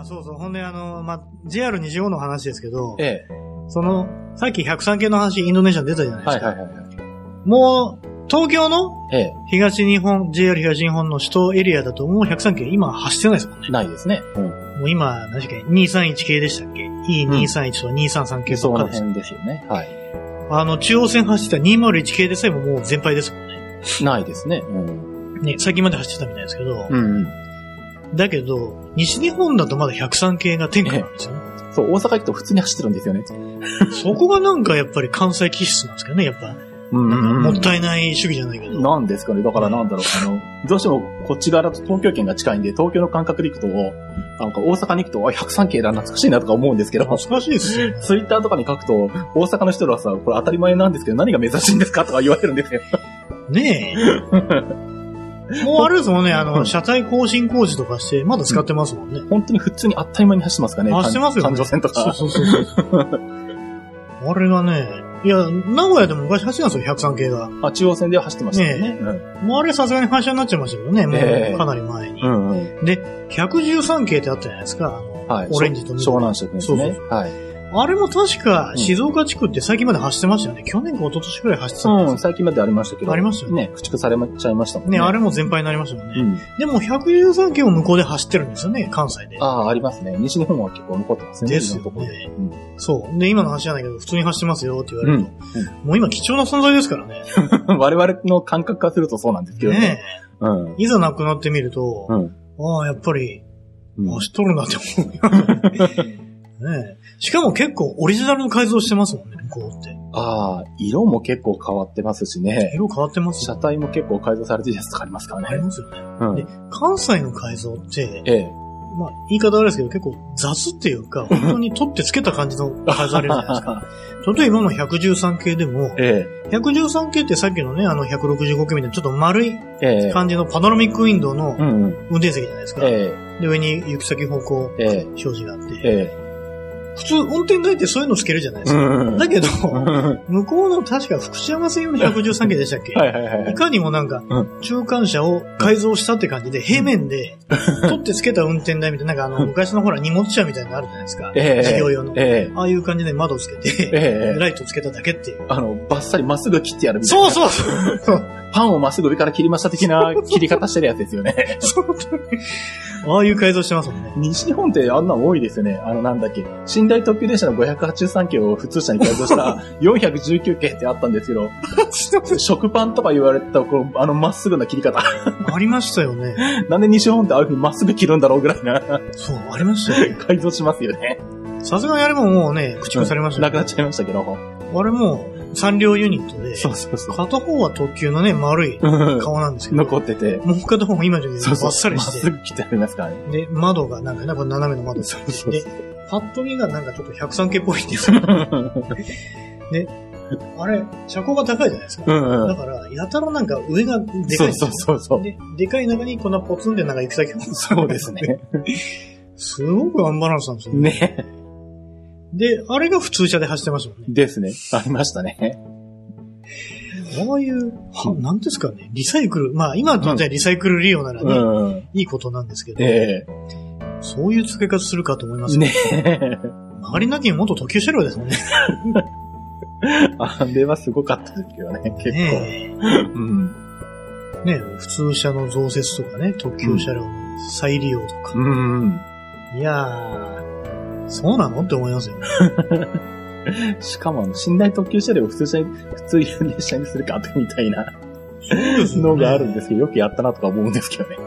あそうそう。ほんで、あの、まあ、JR 西日本の話ですけど、ええ。その、さっき103系の話、インドネシア出たじゃないですか。はいはいはいはい。もう、東京のええ。東日本、JR 東日本の首都エリアだともう103系今走ってないですもんね。ないですね。うん。もう今、何でしたっけ ?231 系でしたっけ ?E231 と233系そとかです。の辺ですよね。はい。あの、中央線走ってた201系でさえももう全廃ですもんね。ないですね。うん。ね、先まで走ってたみたいですけど、うんうん。だけど、西日本だとまだ103系が天下なんですよね。そう、大阪行くと普通に走ってるんですよね。そこがなんかやっぱり関西気質なんですけどね、やっぱ。うんもったいいない主義じゃないけど。なんですかね。だからなんだろう。あの、どうしてもこっち側だと東京圏が近いんで、東京の感覚で行くと、なんか大阪に行くと、あ、103系だ、懐かしいなとか思うんですけど、懐かしいですよね。ツイッターとかに書くと、大阪の人らはさ、これ当たり前なんですけど、何が珍しいんですかとか言われるんですよ。ねえ。もうあれですもんね、あの、車体更新工事とかして、まだ使ってますもんね。本当に普通に当たり前に走ってますかね。走ってますよね。環状線とか。そうそうそうそう。あれがね、いや、名古屋でも昔走ってたんですよ、103系が。あ、中央線では走ってましたよね。もうあれさすがに反射になっちゃいましたけどね、もええうかなり前に。うん。うんうん。で、113系ってあったじゃないですか。あのはい。オレンジと緑湘南色ですね。そうそうはい。あれも確か静岡地区って最近まで走ってましたよね。去年か一昨年くらい走ってたんうん、です最近までありましたけど。ありましたよねね。駆逐されちゃいましたもんね。ね、あれも全廃になりましたもんね。うん。でも113系も向こうで走ってるんですよね、関西で。ああ、ありますね。西日本は結構残ってますね。ですよねいろんそう。で、今の話じゃないけど、普通に走ってますよって言われると。うんもう今貴重な存在ですからね。で 我々の感覚からするとそうなんですけどね。ねうん。えいざなくなってみると、うん。ああ、やっぱり、うん走っとるなって思うよね。ねえしかも結構オリジナルの改造してますもんね、向こうって。ああ、色も結構変わってますしね。色変わってますよ車体も結構改造されてるやつとかありますからね。ありますよね。うんで。関西の改造って、ええ。まあ、言い方悪いですけど、結構雑っていうか、本当に取ってつけた感じの改造あるじゃないですか。例えば今の113系でも、え113系ってさっきのね、あの165系みたいなちょっと丸いえ。ええ。感じのパノラミックウィンドウの。運転席じゃないですか。えで、上に行き先方向え。ええ。表示があって、え普通運転台ってそういうのつけるじゃないでえ。すか。うん。だけど、は向こうの確か福知山線用の113系でしたっけ？いはいはいい。かにもなんかうん、中間車を改造したって感じで、平面で、取ってつけた運転台みたいな、なんかあの、昔のほら荷物車みたいなのあるじゃないですか。ええ。事業用の。ええ。ああいう感じで窓つけて、ええ。ライトつけただけっていう。あの、バッサリまっすぐ切ってやるみたいな。そうそうそうパンをまっすぐ上から切りました的な切り方してるやつですよね。ああいう改造してますもんね。西日本ってあんなの多いですよね。あの、なんだっけ。寝台特急電車の583系を普通車に改造した 419系ってあったんですけど、食パンとか言われたこの、あのまっすぐな切り方。ありましたよね。なんで西日本ってああいう風にまっすぐ切るんだろうぐらいなそう、ありましたよね。改造しますよね。さすがにあれももうね、駆逐されましたよなくなっちゃいましたけど。あれも、3両ユニットで、そうそうそう。片方は特急のね、丸いうん顔なんですけど、残ってて。もう片方も今じゃね、そうそう。バッサリまっして、すぐ切ってありますからね。で、窓がなんかね、これ斜めの窓で、パッと見がなんかちょっと103系っぽいん ですよ。あれ、車高が高いじゃないですか。うんうん。だから、やたらなんか上がでかい。そうそうそう。で、でかい中にこんなポツンでなんか行く先がそうですね。すごくアンバランスなんですよ。ね。で、あれが普通車で走ってましたもんね。ですね。ありましたね。ああいう、はなんですかね、リサイクル。まあ今とってはリサイクル利用ならうね、ん。いいことなんですけど、えそういう付け方するかと思いますえ。ね。ね周りなきに元特急車両ですもんね。あれはすごかったですけどね、結構。ねうん。えねえ普通車の増設とかね、特急車両の再利用とか。うん。いやー、そうなの？って思いますよね。しかも、寝台特急車両を普通車に、普通列車にするかみたいなねのがあるんですけど、よくやったなとか思うんですけどね。ね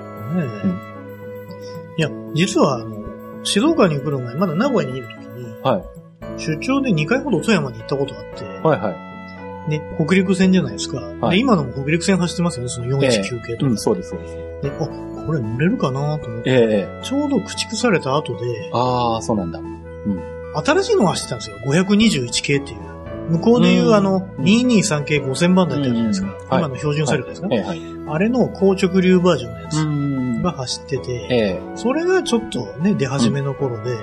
えいや、実はあの、静岡に来る前、まだ名古屋にいる時に、はい。出張で2回ほど富山に行ったことがあって、はいはい。で、北陸線じゃないですか。はいで、今のも北陸線走ってますよね、その419系とか。うん、そうです、そうです。で、あ、これ乗れるかなと思って、ええちょうど駆逐された後で、ああ、そうなんだ。新しいのが走ってたんですよ。521系っていう。向こうでいううんあの、223系5000番台ってあるじゃないですか。今の標準車両ですかね。あれの硬直流バージョンのやつんが走ってて、ええそれがちょっとね、出始めの頃で。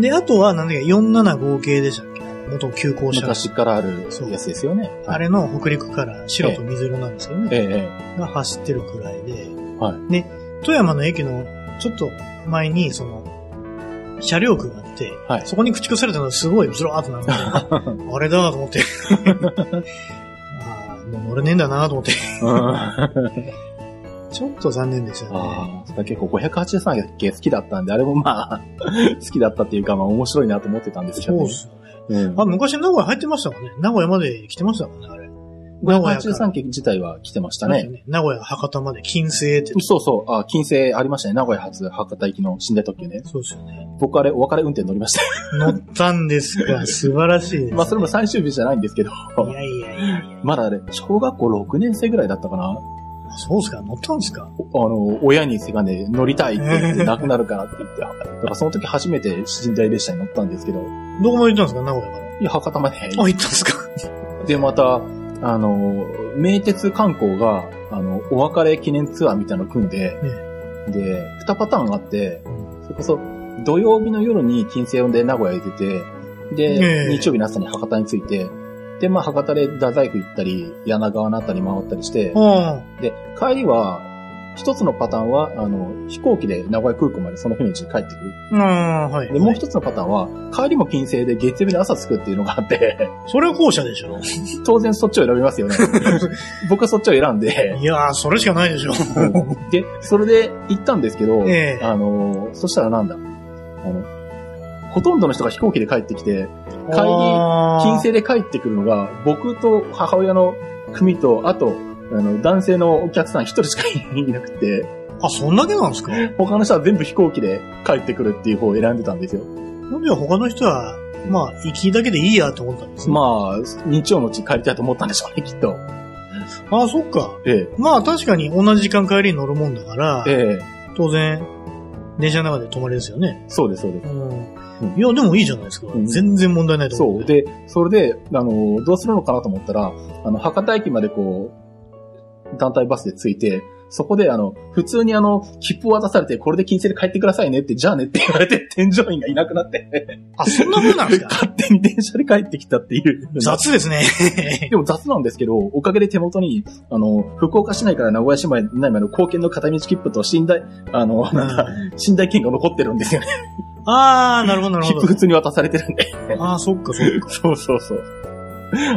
で、あとは、なんだっけ、475系でしたっけ？元急行車。昔からあるやつですよね。あれの北陸から白と水色なんですけどね。ええが走ってるくらいで、はで、富山の駅のちょっと前に、その、車両区があって、はいそこに駆逐されたのがすごいずらーっとなる あれだと思って。ああ、もう乗れねえんだなと思って。ちょっと残念でしたね。あ結構583系好きだったんで、あれもまあ、好きだったっていうか、まあ面白いなと思ってたんですけどね。そうですよね。うんあ、昔名古屋入ってましたもんね。名古屋まで来てましたもんね、あれ。名古屋から583系自体は来てましたね。ね。名古屋、博多まで、金星って。そうそう、あ、金星ありましたね。名古屋発博多行きの寝台特急ね。そうですよね。僕あれ、お別れ運転乗りました。乗ったんですか。素晴らしいです、ね。まあそれも最終日じゃないんですけど、いやいやいやいや。まだあれ、小学校6年生ぐらいだったかな。あそうですか。乗ったんですか？おあの、親にせがね、乗りたいって言って、なくなるからって言って、だからその時初めて寝台列車に乗ったんですけど、どこまで行ったんですか？名古屋から。いや、博多まで。あ、行ったんですか？で、また、あの、名鉄観光が、あの、お別れ記念ツアーみたいなの組んで、で、二パターンあって、それこそ、土曜日の夜に金星呼んで名古屋へ出て、で、ええ。日曜日の朝に博多に着いて、で、まあ、博多で太宰府行ったり、柳川のあたり回ったりして、あで、帰りは、一つのパターンは、あの、飛行機で名古屋空港までその日のうちに帰ってくる。あ。ああ、はい。で、もう一つのパターンは、帰りも金星で月曜日の朝着くっていうのがあって、それは後者でしょ。当然そっちを選びますよね。僕はそっちを選んで、いやー、それしかないでしょ。で、それで行ったんですけど、ええあの、そしたらなんだ、あの、ほとんどの人が飛行機で帰ってきて、帰り金星で帰ってくるのが、僕と母親の組と、あと、あの、男性のお客さん一人しかいなくて、あ、そんだけなんですか？他の人は全部飛行機で帰ってくるっていう方を選んでたんですよ。なんで他の人は、まあ、行きだけでいいやと思ったんですね？まあ、日曜のうち帰りたいと思ったんでしょうね、きっと。ああ、そっか。えまあ、確かに同じ時間帰りに乗るもんだからえ、、え当然、電車の中で泊まりですよね。えそうです、そうです。うん。いや、でもいいじゃないですか。うん全然問題ないと思う。そう。で、それで、あの、どうするのかなと思ったら、あの、博多駅までこう、団体バスで着いて、そこであの、普通にあの、切符を渡されて、これで金星で帰ってくださいねって、じゃあねって言われて、添乗員がいなくなって、あ、そんなもんなんですか？勝手に電車で帰ってきたっていう。雑ですね。でも雑なんですけど、おかげで手元に、あの、福岡市内から名古屋市内までの貢献の片道切符と寝台、あの、なんだ、寝台券が残ってるんですよね。ああ、なるほど、なるほど。切符普通に渡されてるんで。ああ、そっか、そっか。そうそうそう。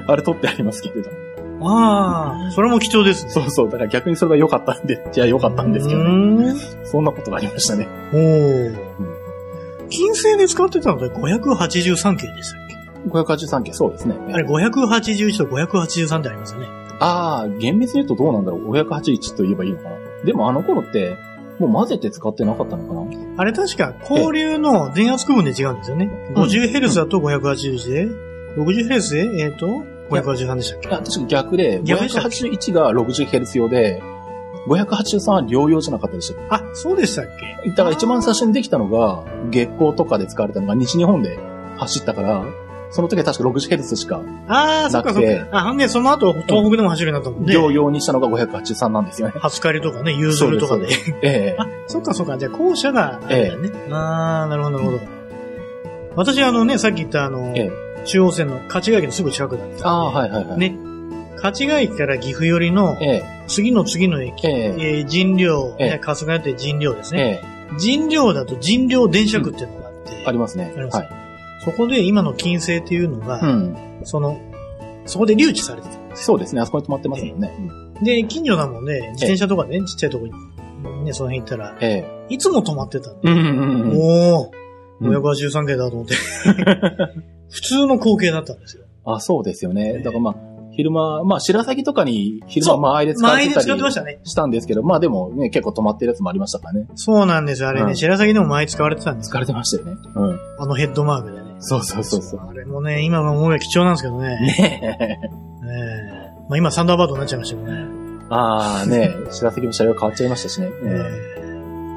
あれ取ってありますけれど。ああ、それも貴重ですね。そうそう。だから逆にそれが良かったんで、じゃあ良かったんですけど、うね、ーんそんなことがありましたね。おお。金星で使ってたのって583系でしたっけ？583件、そうですね。あれ581と583ってありますよね。ああ、厳密に言うとどうなんだろう。581と言えばいいのかな。でもあの頃って、もう混ぜて使ってなかったのかな？あれ確か交流の電圧区分で違うんですよね。うん 50Hz だと581で、60Hz で、えっ、と、583でしたっけ？あ確か逆で、逆でしたっ581が 60Hz 用で、583は両用じゃなかったでしたっあ、そうでしたっけ？けだから一番最初にできたのが、月光とかで使われたのが西日本で走ったから、その時は確か 60Hz しか、ああ、そっかそっなくか。あ、ほんで、その後、東北でも走るようになったもんね。両用にしたのが583なんですよね。初狩りとかね、ユーズルとかで。そうええあ、そっかそっか。じゃあ、校舎があれだね。ああ、なるほど、なるほど。私、あのね、さっき言ったあの、え中央線の勝ちヶ駅のすぐ近くだったんで。ああ、はいはいはい。ね。勝ちヶ駅から岐阜寄りのええ次の次の駅、えええー神陵、ええね、春日屋って神陵ですね。ええ神陵だと神陵電車区っていうのがあって、ありますね。ありますはい。そこで今の金星っていうのが、うん。その、そこで留置されてた。そうですね。あそこに止まってますもんね。で、近所なもんで、自転車とかでね、ちっちゃいとこに、ね、その辺行ったら、ええいつも止まってたんで、うんうんうんうん。おー、うん583系だと思って、普通の光景だったんですよ。あ、そうですよね。だからまあ、昼間、まあ、白鷺とかに昼間間合いで使ってたりしたんですけど、まあでもね、結構止まってるやつもありましたからね。そうなんですよ。あれね、うん白鷺でも前使われてたんです疲れてましたよね。うん。あのヘッドマークでね。そうそうそうそう。あれもね、今の思いは貴重なんですけどね。ねえ。ねえまあ今サンダーバードになっちゃいましたけどね。ああね、白鷺も車両変わっちゃいましたしね。うんえ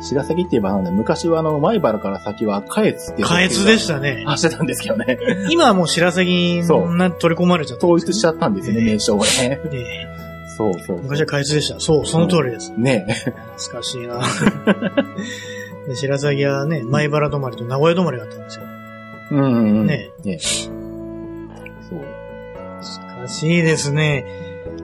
白鷺って言えばなんだ、昔はあの、前原から先はカエツっていう。えカエツでしたね。走ってたんですけどね。今はもう白鷺そうな取り込まれちゃった。統一しちゃったんですよね、ええ名称をね。ええそうそう。昔はカエツでした。そう、その通りです。ねえ。懐かしいな で白鷺はね、前原止まりと名古屋止まりがあったんですよ。うんうんうん。ねねそう。懐かしいですね。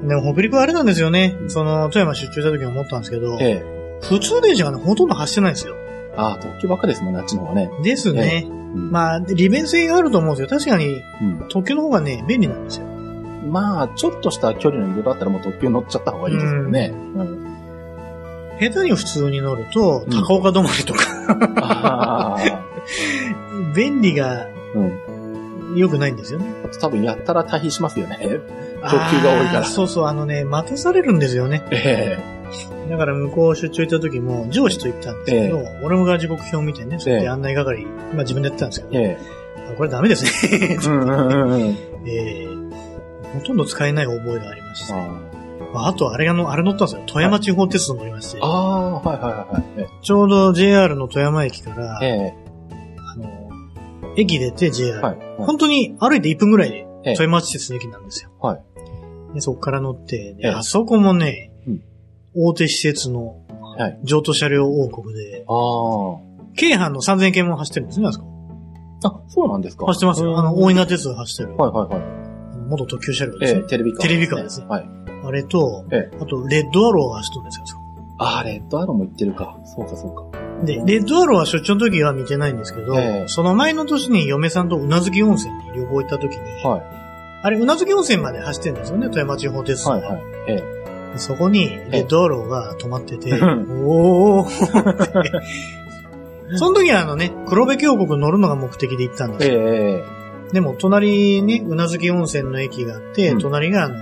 でも北陸はあれなんですよね。その、富山出張した時に思ったんですけど、え普通電車がね、ほとんど走ってないんですよ。え。ああ、特急ばっかですもんね、あっちの方がね。ですね。うんまあ、利便性があると思うんですよ。確かに、うん特急の方がね、便利なんですよ。まあ、ちょっとした距離の移動だったらもう特急乗っちゃった方がいいですよね。うん下手に普通に乗ると、うん高岡止まりとか、ああ。便利がうん。良くないんですよね。多分やったら退避しますよね。特急が多いからあーそうそう、あのね、待たされるんですよね。えだから向こう出張行った時も、上司と行ったんですけど、俺もが時刻表を見てね、そうやって案内係、まあ自分でやってたんですけど、ええあこれダメですね。えうんうんうんうん。えーほとんど使えない覚えがありまして。あああと、あれがの、あれ乗ったんですよ。富山地方鉄道乗りまして、あー、はいはいはいはい。ちょうど JR の富山駅から、駅出て JR、はい。はい本当に歩いて1分ぐらいでええ富山地鉄の駅なんですよ。はい。でそこから乗って、でええあそこもね、うん大手施設のはい。譲渡車両王国で、ああ。京阪の3000系も走ってるんですね、あそこ。あ、そうなんですか走ってますよ。あの、大稲鉄道走ってる。はいはいはい。元特急車両ですええね。テレビカー。テレビカーですねはい。あれと、えあと、レッドアローが走ってるんですよ、あそこああ、レッドアローも行ってるか。そうかそうか。で、レッドアローは出張の時は見てないんですけど、ええその前の年に嫁さんとうなずき温泉に旅行行った時に、はい。あれ、うなずき温泉まで走ってるんですよね、富山地方鉄道。はいはい。ええ。でそこに、レッドアローが止まってて、うんおーって その時はあのね、黒部峡谷乗るのが目的で行ったんですえよ。え。でも、隣にね、うなずき温泉の駅があって、うん隣があの、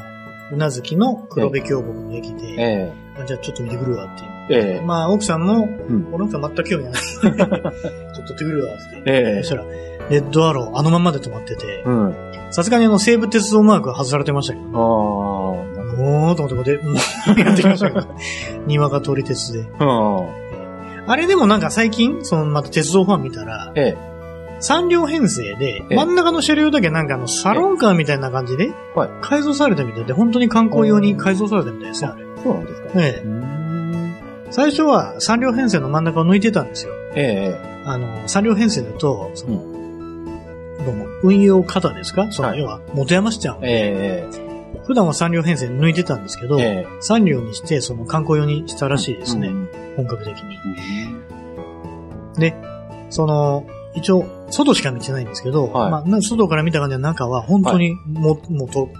うなずきの黒部峡谷の駅で、えあじゃあちょっと見てくるわっていう。え。ええ。まあ、奥さんも、うん。俺奥さん全く興味ない。ちょっと撮ってくるわって。ええそしたら、レッドアロー、あのままで止まってて、さすがにあの、西武鉄道マークは外されてましたけど、あ。なんかおーと思って、もう、やってきましたけど、にわか通り鉄で。うん。あれでもなんか最近、その、また鉄道ファン見たら、ええ。3両編成で、ええ真ん中の車両だけなんかあの、サロンカーみたいな感じではい、改造されたみたいで、本当に観光用に改造されたみたいですよ、あれ。そうなんですか？ええ。最初は3両編成の真ん中を抜いてたんですよ。えあの、3両編成だと、その、うどうも、運用方ですか？その、はい要は、元山市ちゃんえ。え普段は3両編成抜いてたんですけど、え。ええ。3両にして、その観光用にしたらしいですね。うん本格的に。うんで、その、一応、外しか見てないんですけど、はいまあな、外から見た感じは中は本当にも、元、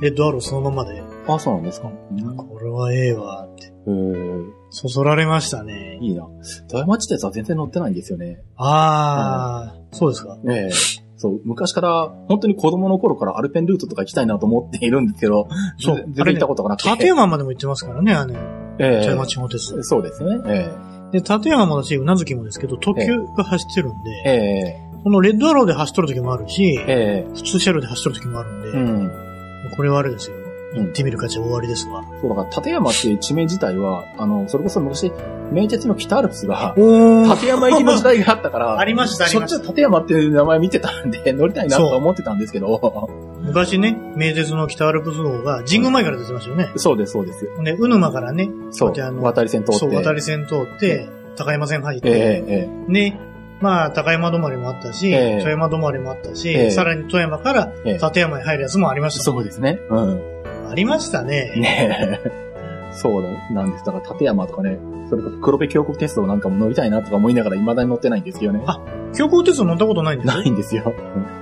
レッドアローそのままで、あ、そうなんですか。これはええわって、えーそそられましたね。いいな。富山地鉄は全然乗ってないんですよね。あー、そうですか。ええそう、昔から、本当に子供の頃からアルペンルートとか行きたいなと思っているんですけど、そう全然行ったことがなくて。立山までも行ってますからね、あの、ええ富山地方鉄道。そうですね。えで、立山もだし、うなずきもですけど、特急が走ってるんえで、えこのレッドアローで走っとる時もあるしえ、え普通車両で走っとる時もあるんで、えうん。これはあれですよ。うん行ってみる価値は終わりですわ。そう、だから、立山っていう地名自体は、あの、それこそ昔、名鉄の北アルプスが、お立山行きの時代があったから、ありましたありましたしょっちゅう立山っていう名前見てたんで、乗りたいなと思ってたんですけど、昔ね、名鉄の北アルプス号が神宮前から出てましたよね。そうです、そうです。で、うぬまからね、そうあ、の渡り線通って。そう、渡り線通って、高山線入って、えええね、まあ、高山止まりもあったし、ええ富山止まりもあったし、ええさらに富山からええ立山に入るやつもありまえした。そうですね。うん。ありましたね。ねえ。そうだ、なんです。だから、立山とかね、それこそ黒部峡谷鉄道なんかも乗りたいなとか思いながら未だに乗ってないんですけどね。あ強行鉄道乗ったことないんです？よないんですよ。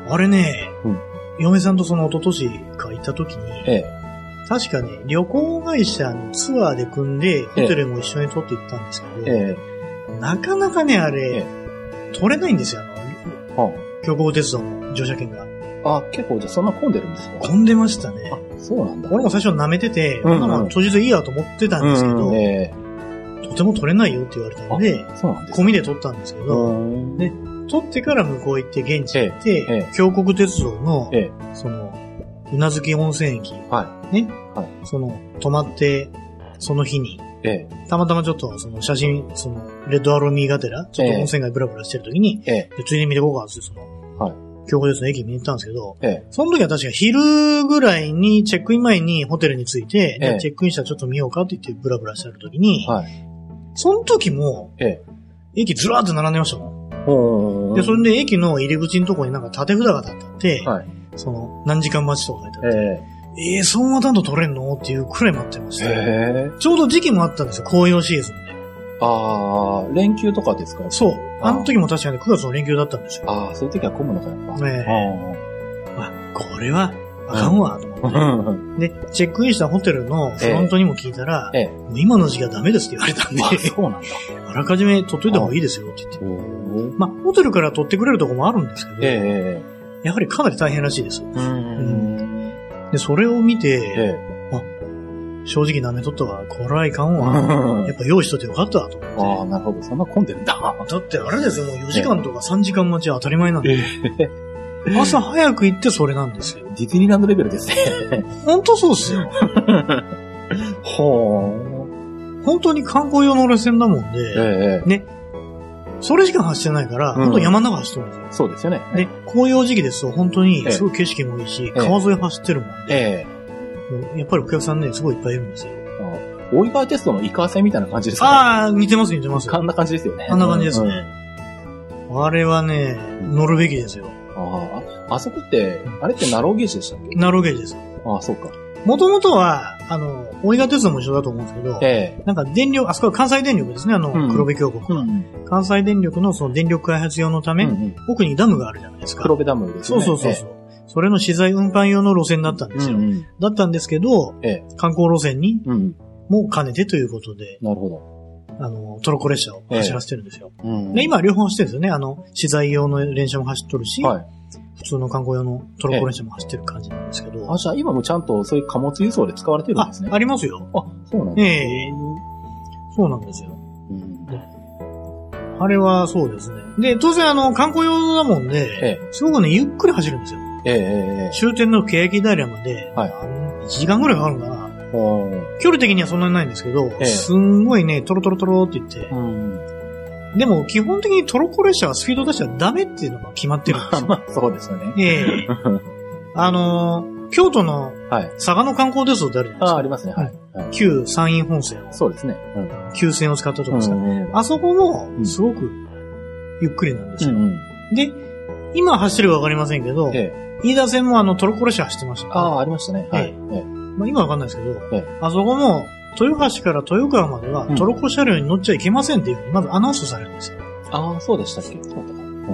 あれね、うん嫁さんとその一昨年か行った時に、え確かね、旅行会社のツアーで組んで、ホテルも一緒に取って行ったんですけえ、ど、えなかなかね、あれ、え取れないんですよ、あえ。の、は強行鉄道の乗車券が。あ、あ、結構じゃあそんな混んでるんですか混んでましたね。あ、そうなんだ。俺も最初舐めてて、うんうん。まあ当日いいやと思ってたんですけど、うんえとても取れないよって言われたので、えそうなんですか込みで取ったんですけど、うん。ね取ってから向こう行って現地行って、ええ京国鉄道の、ええ。その、うなずき温泉駅、はね、はい。その、泊まって、その日に、ええ。たまたまちょっとその写真、その、レッドアローミーがてら、ちょっと温泉街ブラブラしてる時に、ええ。でついでに見てこうかって、その、はい京国鉄道の駅見に行ったんですけど、ええ。その時は確か昼ぐらいに、チェックイン前にホテルに着いて、ええチェックインしたらちょっと見ようかって言ってブラブラしてる時に、はい。その時も、ええ。駅ずらーって並んでましたもん。おで、それで駅の入り口のとこになんか縦札が立ってあって、はい。その、何時間待ちとか書いてあって、えええー、そんなと取れんの？っていうくらい待ってましえ。た。へえ。ちょうど時期もあったんですよ、紅葉シーズンで。ああ、連休とかですか？そう。あの時も確かに9月の連休だったんですよ。ああ、そういう時は混むのか、やっぱ。ねえああ、これは、あかんわ、と思あって。で、チェックインしたホテルのフロントにも聞いたら、ええ。もう今の時期はダメですって言われたんで、あ、そうなんだ。あらかじめ取っといた方がいいですよって言って。まあ、ホテルから取ってくれるとこもあるんですけど、ええやはりかなり大変らしいです。で、それを見て、え正直舐めとったわ、これはいかんえ。わ。やっぱ用意しといてよかったと思ああ、なるほど。そんな混んでるんだ。って。だってあれですよ、もう4時間とか3時間待ちは当たり前なんで、え朝早く行ってそれなんですよ。ディズニーランドレベルですね。ほんとそうっすよ。ほー。本当に観光用の路線だもんえで、え。それしか走ってないから、うん本当山の中走ってるんですよ。そうですよね。で、紅葉時期ですと本当にええすごい景色もいいし、ええ川沿い走ってるもんで、えもうやっぱりお客さんね、すごいいっぱいいるんですよ。え。大井川テストのイカ線みたいな感じですかね？ああ、似てます似てます。こんな感じですよね。あんな感じですうんね。あれはね、乗るべきですよ。ああ、あそこって、あれってナローゲージでしたっけ？ナローゲージです。ああ、そうか。もともとは、あの、大井川鉄道も一緒だと思うんですけど、ええ。なんか電力、あそこは関西電力ですね、あの、うん黒部峡谷は、ん。関西電力のその電力開発用のため、うんうん奥にダムがあるじゃないですか。黒部ダムですそう。そうそうそう。それの資材運搬用の路線だったんええ。ですよ。うんうん。だったんですけど、ええ。観光路線にうん。も兼ねてということで、なるほあの、トロッコ列車を走らせてるんですよ。ど。うんで、今両方走ってるんですよね。あの、資材用の電車も走っとるし、はい。普通の観光用のトロッコ列車も走ってる感じなんですけど。あ、じゃあ今もちゃんとそういう貨物輸送で使われてるんあですね。ありますよ。あ、そうなんだ。ええそうなんですよ。うんあれはそうですね。で、当然あの、観光用だもんで、えすごくね、ゆっくり走るんですよ。え。え。終点の欅平まで、はい1時間ぐらいかかるのかな。距離的にはそんなにないんですけど、ええすんごいね、トロトロトロって言って、うん。でも基本的にトロッコ列車はスピード出しちゃダメっていうのが決まってるんですよ。まあ、そうですよね。ええ あのー京都のはい。佐賀の観光鉄道ってあるじゃないですあ、か。ありますね。はい。はい旧山陰本線、そうですね。うん。旧線を使ったところですから、うんあそこもう、んすごく、ゆっくりなんですよ。うん。で、今走るかわかりませんけど、ええ。飯田線もあのトロッコ列車走ってました、ああ、ありましたね。はい。えええまあ、今わかんないですけど、ええあそこも、豊橋から豊川まではうんトロッコ車両に乗っちゃいけませんっていうふうにまずアナウンスされるんですよ。ああ、そうでしたっけ？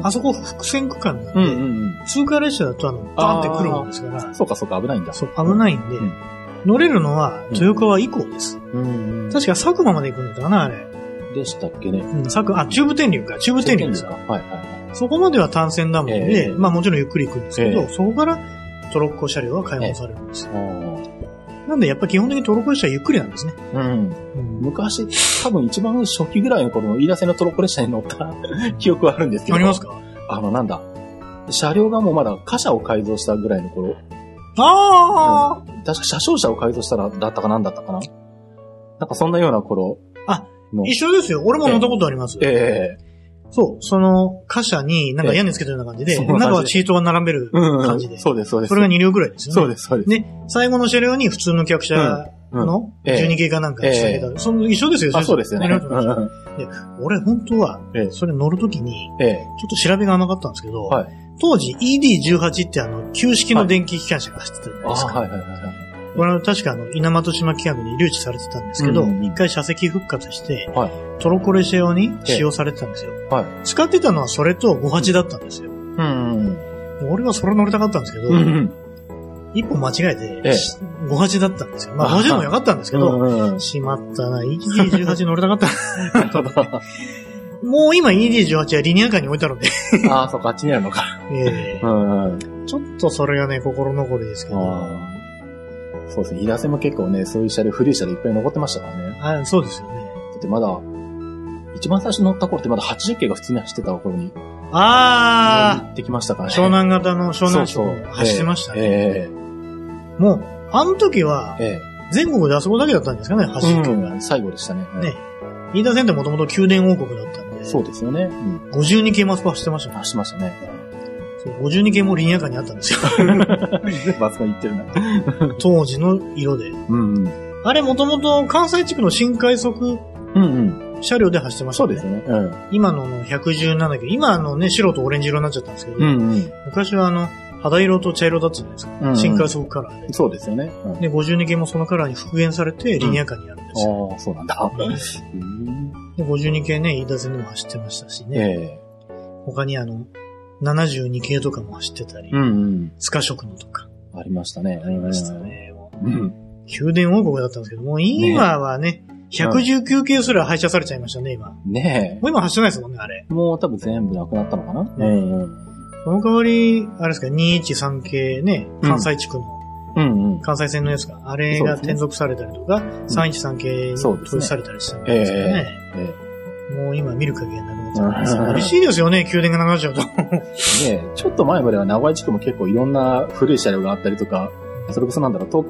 あそこ伏線区間なんで、うんうんうん。通過列車だとあの、バーンって来るもんですから、そうかそうか、危ないんだ。そう、危ないんで、うん乗れるのは豊川以降です。うんうん。確か佐久間まで行くんだったかな、あれ。でしたっけね。うん、佐久、あ、中部天竜か、中部天竜ですか。はいはい。そこまでは単線だもんで、ええまあもちろんゆっくり行くんですけど、ええそこからトロッコ車両は開放されるんですなんでやっぱ基本的にトロッコ列車はゆっくりなんですね。あ。うん。うん昔、多分一番初期ぐらいの頃の飯田線のトロッコ列車に乗った記憶はあるんですけど。ありますか？あの、なんだ。車両がもうまだ貨車を改造したぐらいの頃。ああ、確か車掌車を改造したらだったかなんだったかな。なんかそんなような頃あの。一緒ですよ。俺も乗ったことあります。ええそう。その、貨車になんか屋根つけたような感じで、そんな感じで中はシートが並べるうんうん感じで。そうです、そうです。それが2両ぐらいですよね。そうです、そうです。で、最後の車両に普通の客車のええ12系かなんか下げた。その一緒ですよ、あ、そうですよね。一緒ですよ俺本当はええ、それ乗るときに、ええ。ちょっと調べが甘かったんですけど、はい当時 ED18 ってあの、旧式の電気機関車が走ってたじゃないあですか。はいはいはいはい。これは確かあの、稲俣島企画に留置されてたんですけど、うんうんうん一回車席復活して、はいトロコレ車用に使用されてたんですよ。はい。使ってたのはそれと58だったんですよ。うん。で俺はそれ乗りたかったんですけど、うん。一歩間違えて、ええ58だったんですよ。まあ50でもよかったんですけど、うん。しまったな、ED18 乗りたかった。もう今 ED18 はリニアカーに置いてあるんで、ああ、そっか、あっちにあるのか。ええうん。ちょっとそれがね、心残りですけど。そうですね。イラセも結構ね、そういう車両、古い車両いっぱい残ってましたからね。あそうですよね。だってまだ、一番最初乗った頃ってまだ80系が普通に走ってた頃にあ乗ってきましたからあ、ね。湘南型の湘南省走ってましたね。えもう、あの時はえ、え全国であそこだけだったんですかね、え走る県が。うん最後でしたね。ね飯田線ってもともと宮殿王国だったんで、そうですよね。うん。52系マスコ走ってましたね。走ってましたね。そう52系もリニアカーにあったんですよ。全部あそこに行ってるな。当時の色で。うんうん。あれもともと関西地区の新快速うんうん。車両で走ってましたね。そうですよね。うん。今のの117系。今あのね、白とオレンジ色になっちゃったんですけど、うんうん。昔はあの、肌色と茶色だったじゃないですか。うんうん新快速カラーで。そうですよね。うんで、52系もそのカラーに復元されてリニアカーにあるんですよ。ああ、そうなんだ。うんで、52系ね、飯田線でも走ってましたしね。え他にあの、72系とかも走ってたり、えうんうん。塚食のとか、ありましたね。ありましたね。うん。宮殿王国だったんですけども、今はね、119系すら廃車されちゃいましたね、今。もねう今走ってないですもんね、あれ。え。もう多分全部なくなったのかな？うんうん。その代わり、あれですか、213系ね、うん関西地区のうんうん。関西線のやつが、あれがそうですね転属されたりとか、313系にそうですね統一されたりしたんですけどね。えもう今見る限りなくなっちゃったんですよ。嬉しいですよね、宮殿がなくなっちゃうと。え。ねえ。ちょっと前までは名古屋地区も結構いろんな古い車両があったりとか、それこそなんだろう、東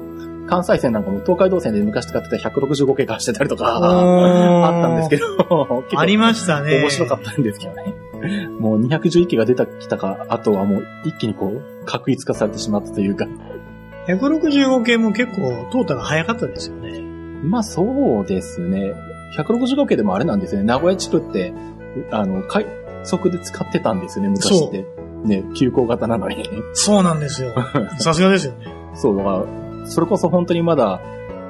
関西線なんかも東海道線で昔使ってた165系が走ってたりとか、あったんですけど、ありましたね。面白かったんですけどね。もう211系が出たきたか、あとはもう一気にこう、確立化されてしまったというか。165系も結構、トータが早かったですよね。まあそうですね。165系でもあれなんですよね。名古屋地区って、あの、快速で使ってたんですよね、昔って。ね、急行型なのに。そうなんですよ。さすがですよね。そう、だから、それこそ本当にまだ、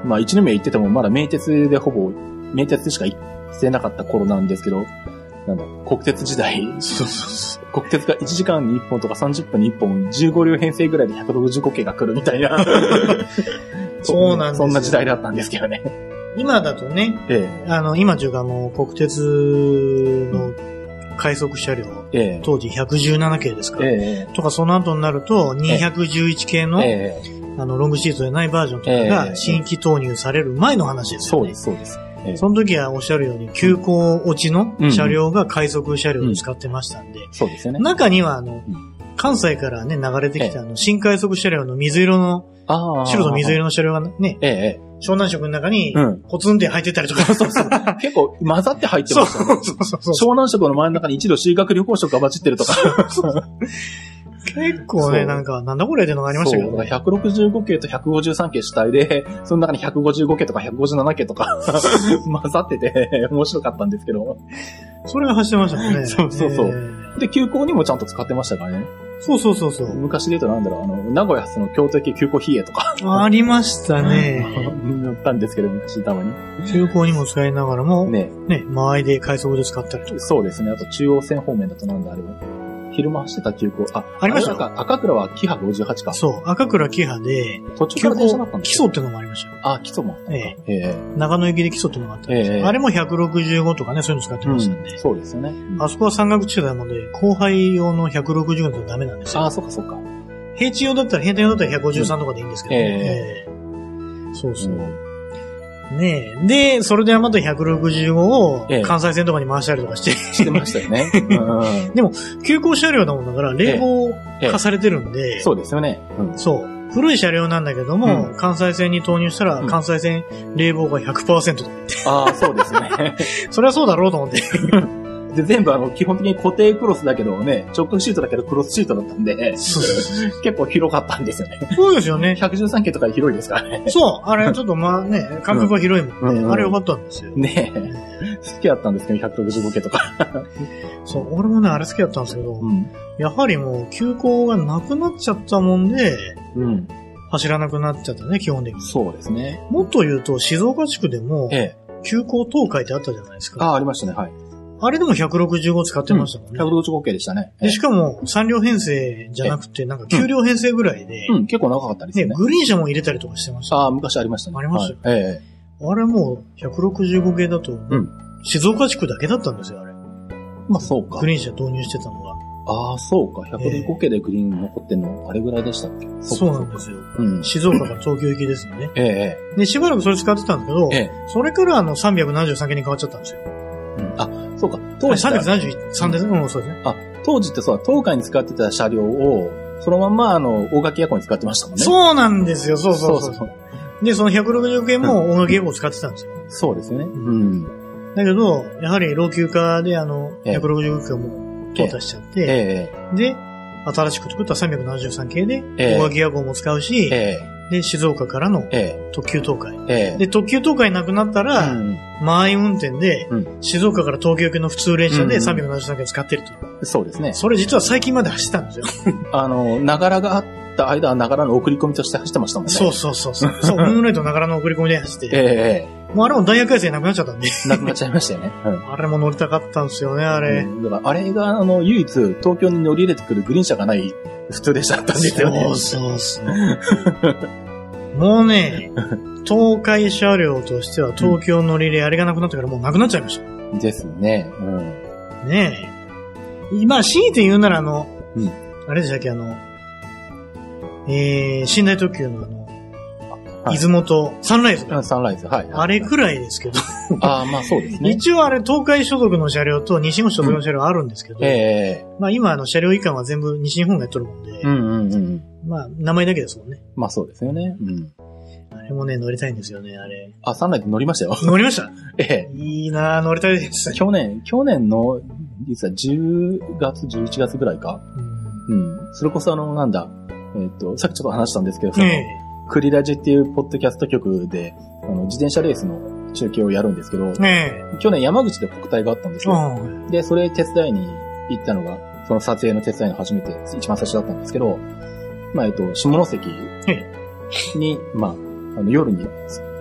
まあ一宮行っててもまだ名鉄でほぼ、名鉄でしか行ってなかった頃なんですけど、なんだ、国鉄時代、そうそうそう。国鉄が1時間に1本とか30分に1本、15両編成ぐらいで165系が来るみたいな。そうなんですよ そんな時代だったんですけどね。今だとね、えあの、今中がもう国鉄の快速車両、え、ええ、当時117系ですから。えとか、その後になると、211系の、え、ええ、あの、ロングシートでないバージョンとかええが新規投入される前の話ですよね。そうです、そうです。ええその時はおっしゃるように、急行落ちのうん車両が快速車両で使ってましたんで、そうですよね。中にはあのうん、関西からね、流れてきたあの、新快速車両の水色の。白と水色の車両がね、ええ、え湘南色の中にえ。、うん。ポツンって入ってたりとか。そうそう。結構混ざって入ってましたね。そうそうそう。湘南色の真ん中に一度修学旅行色が混じってるとか。結構ね、なんか、なんだこれってのがありましたけどね。だから165系と153系主体で、その中に155系とか157系とか混ざってて面白かったんですけど。それが走ってましたもんね。そうそうそうえで、急行にもちゃんと使ってましたからね。ーそうそうそうそう。昔で言うとなんだろう、あの、名古屋発の京都駅急行比叡とか、ありましたね。乗ったんですけど、昔たまに。中高にも使いながらも、ね、ね、間合いで快速で使ったりとか。そうですね。あと中央線方面だとなんだ、あれは。昼間走ってた急行。あ、ありましたか赤倉はキハ58か。そう、赤倉キハで、途中か急ら電車だ行ったんです基礎ってのもありましたよ。あ、基礎もあったのか。えええ長野行きで基礎ってのがあったんですよええあれも165とかね、そういうの使ってましたんで。うんそうですよね。うんあそこは山岳地帯なので、後輩用の160だとダメなんですよ。あ、そっかそっか。平地用だったら、平坦用だったら153とかでいいんですけどね。うええそうそう。うんねえ。で、それでまた165をええ関西線とかに回したりとかして、してましたよね。うん急行車両なもんだから、冷房ええ化されてるんで、そうですよね。うんそう。古い車両なんだけども、う関西線に投入したら、うん関西線冷房が100%とか言って、ああ、そうですね。それはそうだろうと思って。で、全部あの、基本的に固定クロスだけどね、直角シートだけどクロスシートだったんで、結構広かったんですよね。そうですよね。113系とか広いですからね。そう。あれ、ちょっとまあね、間隔が広いもんね。うんうんあれよかったんですよ。ねえ。好きだったんですけど、165系とか。そう。俺もね、あれ好きだったんですけど、うん。やはりもう、急行がなくなっちゃったもんで、うん。走らなくなっちゃったね、基本的に。そうですね。もっと言うと、静岡地区でも、ええ。急行東海ってあったじゃないですか。ああ、ありましたね。はい。あれでも165使ってましたもんね。165系でしたね。でしかも、3両編成じゃなくて、なんか9両編成ぐらいで、うん、結構長かったですね。グリーン車も入れたりとかしてました。あああ、昔ありましたね。ありましたよはいええ。れもう165系だと、ん静岡地区だけだったんですよ、あれ。まあそうかグ。リーン車導入してたのが。ああ、そうか。105系でグリーン残ってんの、あれぐらいでしたっけ？そうなんですよ。うん。静岡から東京行きですよね。ええ、で、しばらくそれ使ってたんですけどええ、、えそれからあの373系に変わっちゃったんですよ。え。うんあ、そうか。当当時時373ですね。うん、そうですね。あ、当時ってそう、東海に使ってた車両を、そのまんま、あの、大垣夜行に使ってましたもんね。そうなんですよ、そうそうそう。そうで、その160系も音楽ゲームを使ってたんですよ。そうですよね。うん。だけど、やはり老朽化であの、ええ160系も淘汰しちゃって、えで、新しく作った373系で、ええ大垣夜行も使うしえ、えで、静岡からのええ特急東海。ええで、特急東海なくなったら、うん満員運転で、うん静岡から東京行きの普通列車でうん373系使ってると。そうですね。それ実は最近まで走ってたんですよ。あの、ながらがあっった間はながらの送り込みとして走ってましたもんね。そうそうそうそう。そう、ムーンライトながらの送り込みで走って、えええもうあれも大学改正なくなっちゃったんで、えなくなっちゃいましたよね。うん。あれも乗りたかったんですよね、あれ。うんだから、あれが、あの、唯一、東京に乗り入れてくるグリーン車がない普通列車だったんですよね。そうそうそう。もうね、東海車両としては東京乗り入れあれがなくなったからもうなくなっちゃいました。ですね。うん。ねえ。今、強いて言うならあの、うんあれでしたっけ、あの、えー、寝台特急のあの、はい出雲とサンライズ。あサンライズ、はい。あれくらいですけど、ああ、まあそうですね。一応あれ東海所属の車両と西日本所属の車両あるんですけど、ええまあ今あの車両以下は全部西日本がやっとるもんで、うんうんうん。まあ名前だけですもんね。まあそうですよね。うん。あれもね、乗りたいんですよね、あれ。あ、サンライズ乗りましたよ。乗りました？ええいいなぁ、乗りたいです。去年、去年の、実は10月、11月ぐらいか。うんうん。それこそあの、なんだ、えっ、と、さっきちょっと話したんですけど、そのねクリラジっていうポッドキャスト局で、あの、自転車レースの中継をやるんですけどえ、、ね去年山口で国体があったんですえ。よ。うん。で、それ手伝いに行ったのが、その撮影の手伝いの初めて、一番最初だったんですけど、まあ、えっと、下関に、まあ、あの、夜に、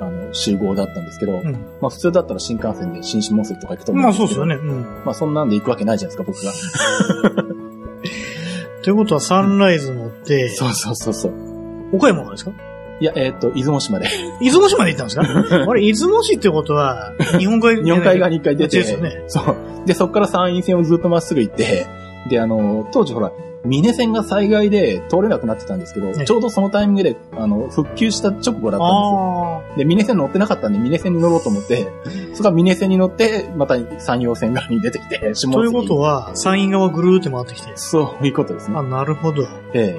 あの、集合だったんですけど、うん。まあ、普通だったら新幹線で新下関とか行くと思うまあんですけど、そうですよね。うん。まあ、そんなんで行くわけないじゃないですか、僕が。ということはサンライズ乗って、そうそうそうそう。岡山ですか？いや、えっ、と、出雲市まで。出雲市まで行ったんですか？あれ、出雲市ってことは、日本海日本海側に一回出て、ですよね。そう。で、そこから山陰線をずっとまっすぐ行って、で、あの、当時ほら、峰線が災害で通れなくなってたんですけど、ねちょうどそのタイミングで、あの、復旧した直後だったんですよ。あで、峰線乗ってなかったんで、峰線に乗ろうと思って、そこから峰線に乗って、また山陽線側に出てきて、下あ。関ということは、山陰側ぐるーって回ってきて。そういうことですねあ、。なるほど。え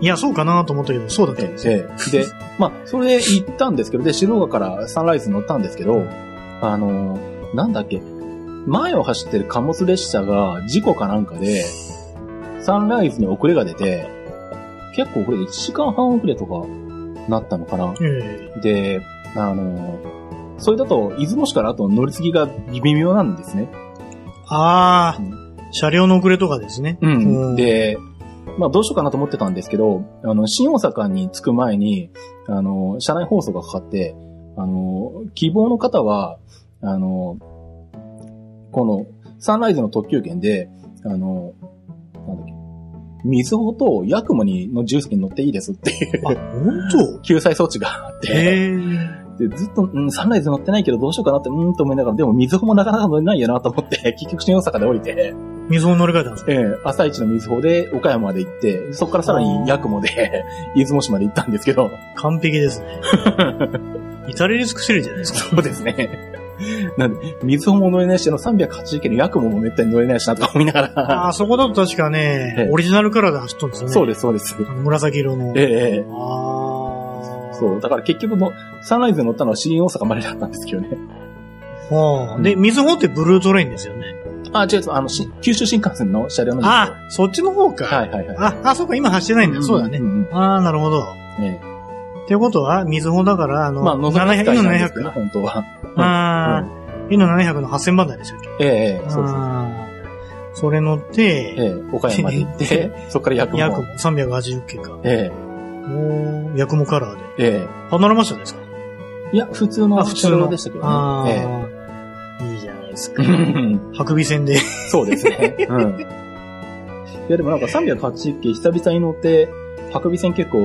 いや、そうかなと思ったけど、そうだっえたんですよ。ええで、まあ、それで行ったんですけど、で、白岡からサンライズ乗ったんですけど、あの、なんだっけ、前を走ってる貨物列車が事故かなんかで、サンライズに遅れが出て、結構これ1時間半遅れとかなったのかな。えで、あの、それだと、出雲市からあと乗り継ぎが微妙なんですね。えああ、うん車両の遅れとかですね。うん。うんで、まあどうしようかなと思ってたんですけど、あの、新大阪に着く前に、あの、車内放送がかかって、あの、希望の方は、あの、この、サンライズの特急券で、あの、なんだっけ、水穂とヤクモにの重機に乗っていいですっていうあ、本 救済措置があっ当て。でずっと、うん、サンライズ乗ってないけどどうしようかなって、うんと思いながら、でも水穂もなかなか乗れないよなと思って、結局新大阪で降りて、水を乗り換えたんですか？ええ朝一の水穂で岡山まで行って、そこからさらに八雲で 出雲市まで行ったんですけど、完璧ですね。至れり尽くせるじゃないですか。そうですね。なんで、水穂も乗れないし、あの380件の八雲もめったに乗れないしなとか思いながあら、あ、そこだと確かねええ、オリジナルカラーで走っとるんですよね。そうです、そうです。紫色の。ええええああ。そう。だから結局の、サンライズに乗ったのは新大阪までだったんですけどね。ああ。で、水穂ってブルートレインですよね。あ、違う、あの、し九州新幹線の車両なんですよああ、そっちの方か。はいはいはい。あ、あ、そうか、今走ってないんだ。そうだねん。んああ、なるほど。うんえってことは、水穂だから、あの、えまあ、覗き700、使いのなんですけど、700。本当は。ああ、イの700の8000番台でしたっけええええそうです。ああ。それ乗って、ええ岡山まで行って、そこから八雲。ヤクモ380系か。えおー、ヤクモカラーで。ええパノラマ車ですか？えいや、普通のあ、普通の車両でしたけどああ、ね。いいじゃないですかえ。え白尾線で。そうですね。うん。いや、でもなんか380系久々に乗って、白尾線結構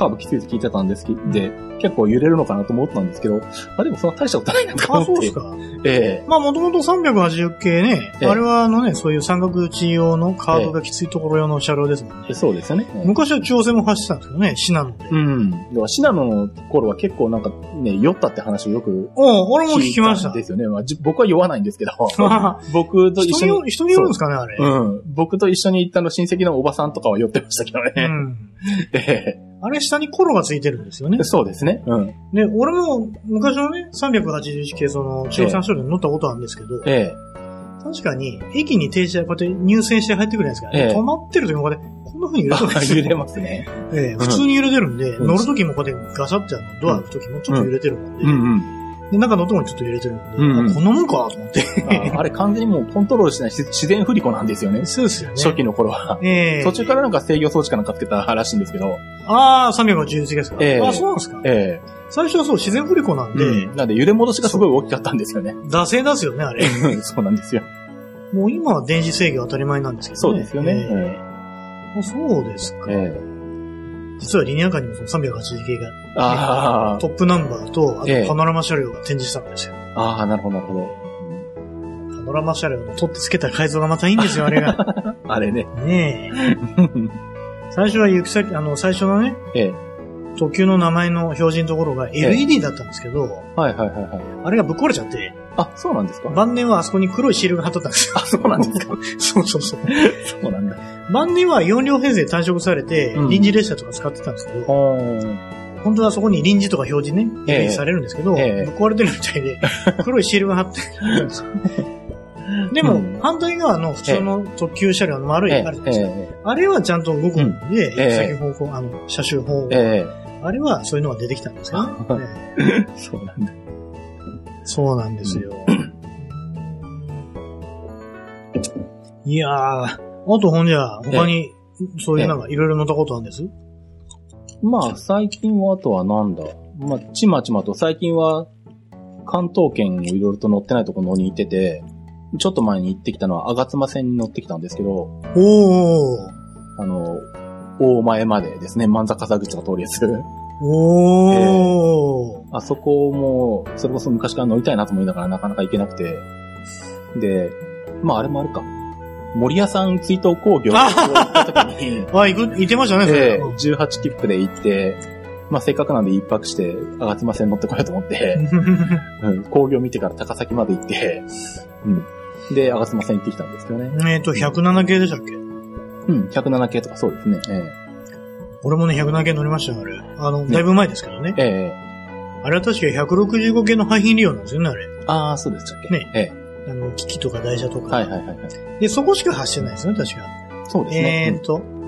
カーブきついって聞いてたんですけど、で、結構揺れるのかなと思ったんですけど、あ、でもそんな大したことないなとあ、思って。そうですか。えまあ、もともと380系ね、ええあれはあのね、そういう三角打ち用のカーブがきついところ用の車両ですもんねえ。そうですよね。昔は中央線も走ってたんですけどね、信濃で。うん。だから、信濃の頃は結構なんかね、酔ったって話をよくおう俺も聞きましたん。ですよね。まあ、じ僕は酔わないんですけど、あ 僕と一緒に人によ、るんですかね、あれ。うん。僕と一緒に行ったの親戚のおばさんとかは酔ってましたけどうね。ん。えあれ下にコロがついてるんですよねえ。そうですね。うん。で、俺も昔のね、381系その中央線車両に乗ったことあるんですけど、え確かに駅に停車、こうやって入線して入ってくるじゃないですか。ええ止まってる時もこうやって、こんな風に揺えれてるんですよ。揺れますね。ええ普通に揺れてるんで、うん乗る時もこうやってガシャってドア開く時もちょっと揺れてるもんで、うんうん。で、中の音もちょっと入れてるんで、うんうんあこんなもんかと思って。ああれ完全にもうコントロールしないし自然振り子なんですよね。そうですよね。初期の頃は。ええ途中からなんか制御装置かなんかつけたらしいんですけど、ああ、381ですか。ええあそうなんですか。え最初はそう、自然振り子なんえで、なんで揺れ戻しがすごい大きかったんですよね。惰性出すよね、あれ。そうなんですよ。もう今は電子制御当たり前なんですけどね。そうですよね。ええあそうですか。ええ実はリニア間にもその380系が、あトップナンバーと、あとええパノラマ車両が展示したんですよ。あ、ああ、なるほど、なるほど。パノラマ車両の取ってつけた改造がまたいいんですよ、あれが。あれね。ねえ。最初は行き先、あの、最初のね、ええ。特急の名前の表示のところが LED だったんですけど、はいはいはいはい。あれがぶっ壊れちゃって、あ、そうなんですか？晩年はあそこに黒いシールが貼っとったんですよ。あ、そうなんですか？そうそうそう。そうなんだ。晩年は4両編成単色されて、うん。臨時列車とか使ってたんですけど。本当はそこに臨時とか表示ね、ええ。表示されるんですけど、ええ。ぶっ壊れてるみたいで、黒いシールが貼ってあるんですよ。でも、うん。反対側の普通の特急車両の丸い、ええ。あるじゃないですか。えあれはちゃんと動くんで、ええ。先方向、あの、車種方向、えあれはそういうのが出てきたんですよ。そうなんだ。そうなんですよ。いやー、あとほんじゃ、他に、そういうなんかいろいろ乗ったことあるんです？まあ、最近はあとはなんだ？まあ、ちまちまと最近は関東圏をいろいろと乗ってないところに行ってて、ちょっと前に行ってきたのは、吾妻線に乗ってきたんですけど、おー、あの、大前までですね、万座笠口が通るやつ。おー、あそこも、それこそ昔から乗りたいなと思いながらなかなか行けなくて。で、まああれもあれか。森屋さん追悼工業に行った時に、あ、行く、行ってましたね、それ。ええ18切符で行って、まあせっかくなんで一泊して、吾妻線乗ってこようと思って、うん、工業見てから高崎まで行って、うん。で、吾妻線行ってきたんですけどね。えっと、107系でしたっけ？うん、107系とかそうですね。え俺もね、107系乗りましたよ、あれ。あの、だいぶ前ですけどね。えええあれは確か165系の廃品利用なんですよね、あれ。ああ、そうでしたっけねえあの、機器とか台車とえか。はいはいはいはい。で、そこしか走ってないですね、確か。そうですね。えーっと、うん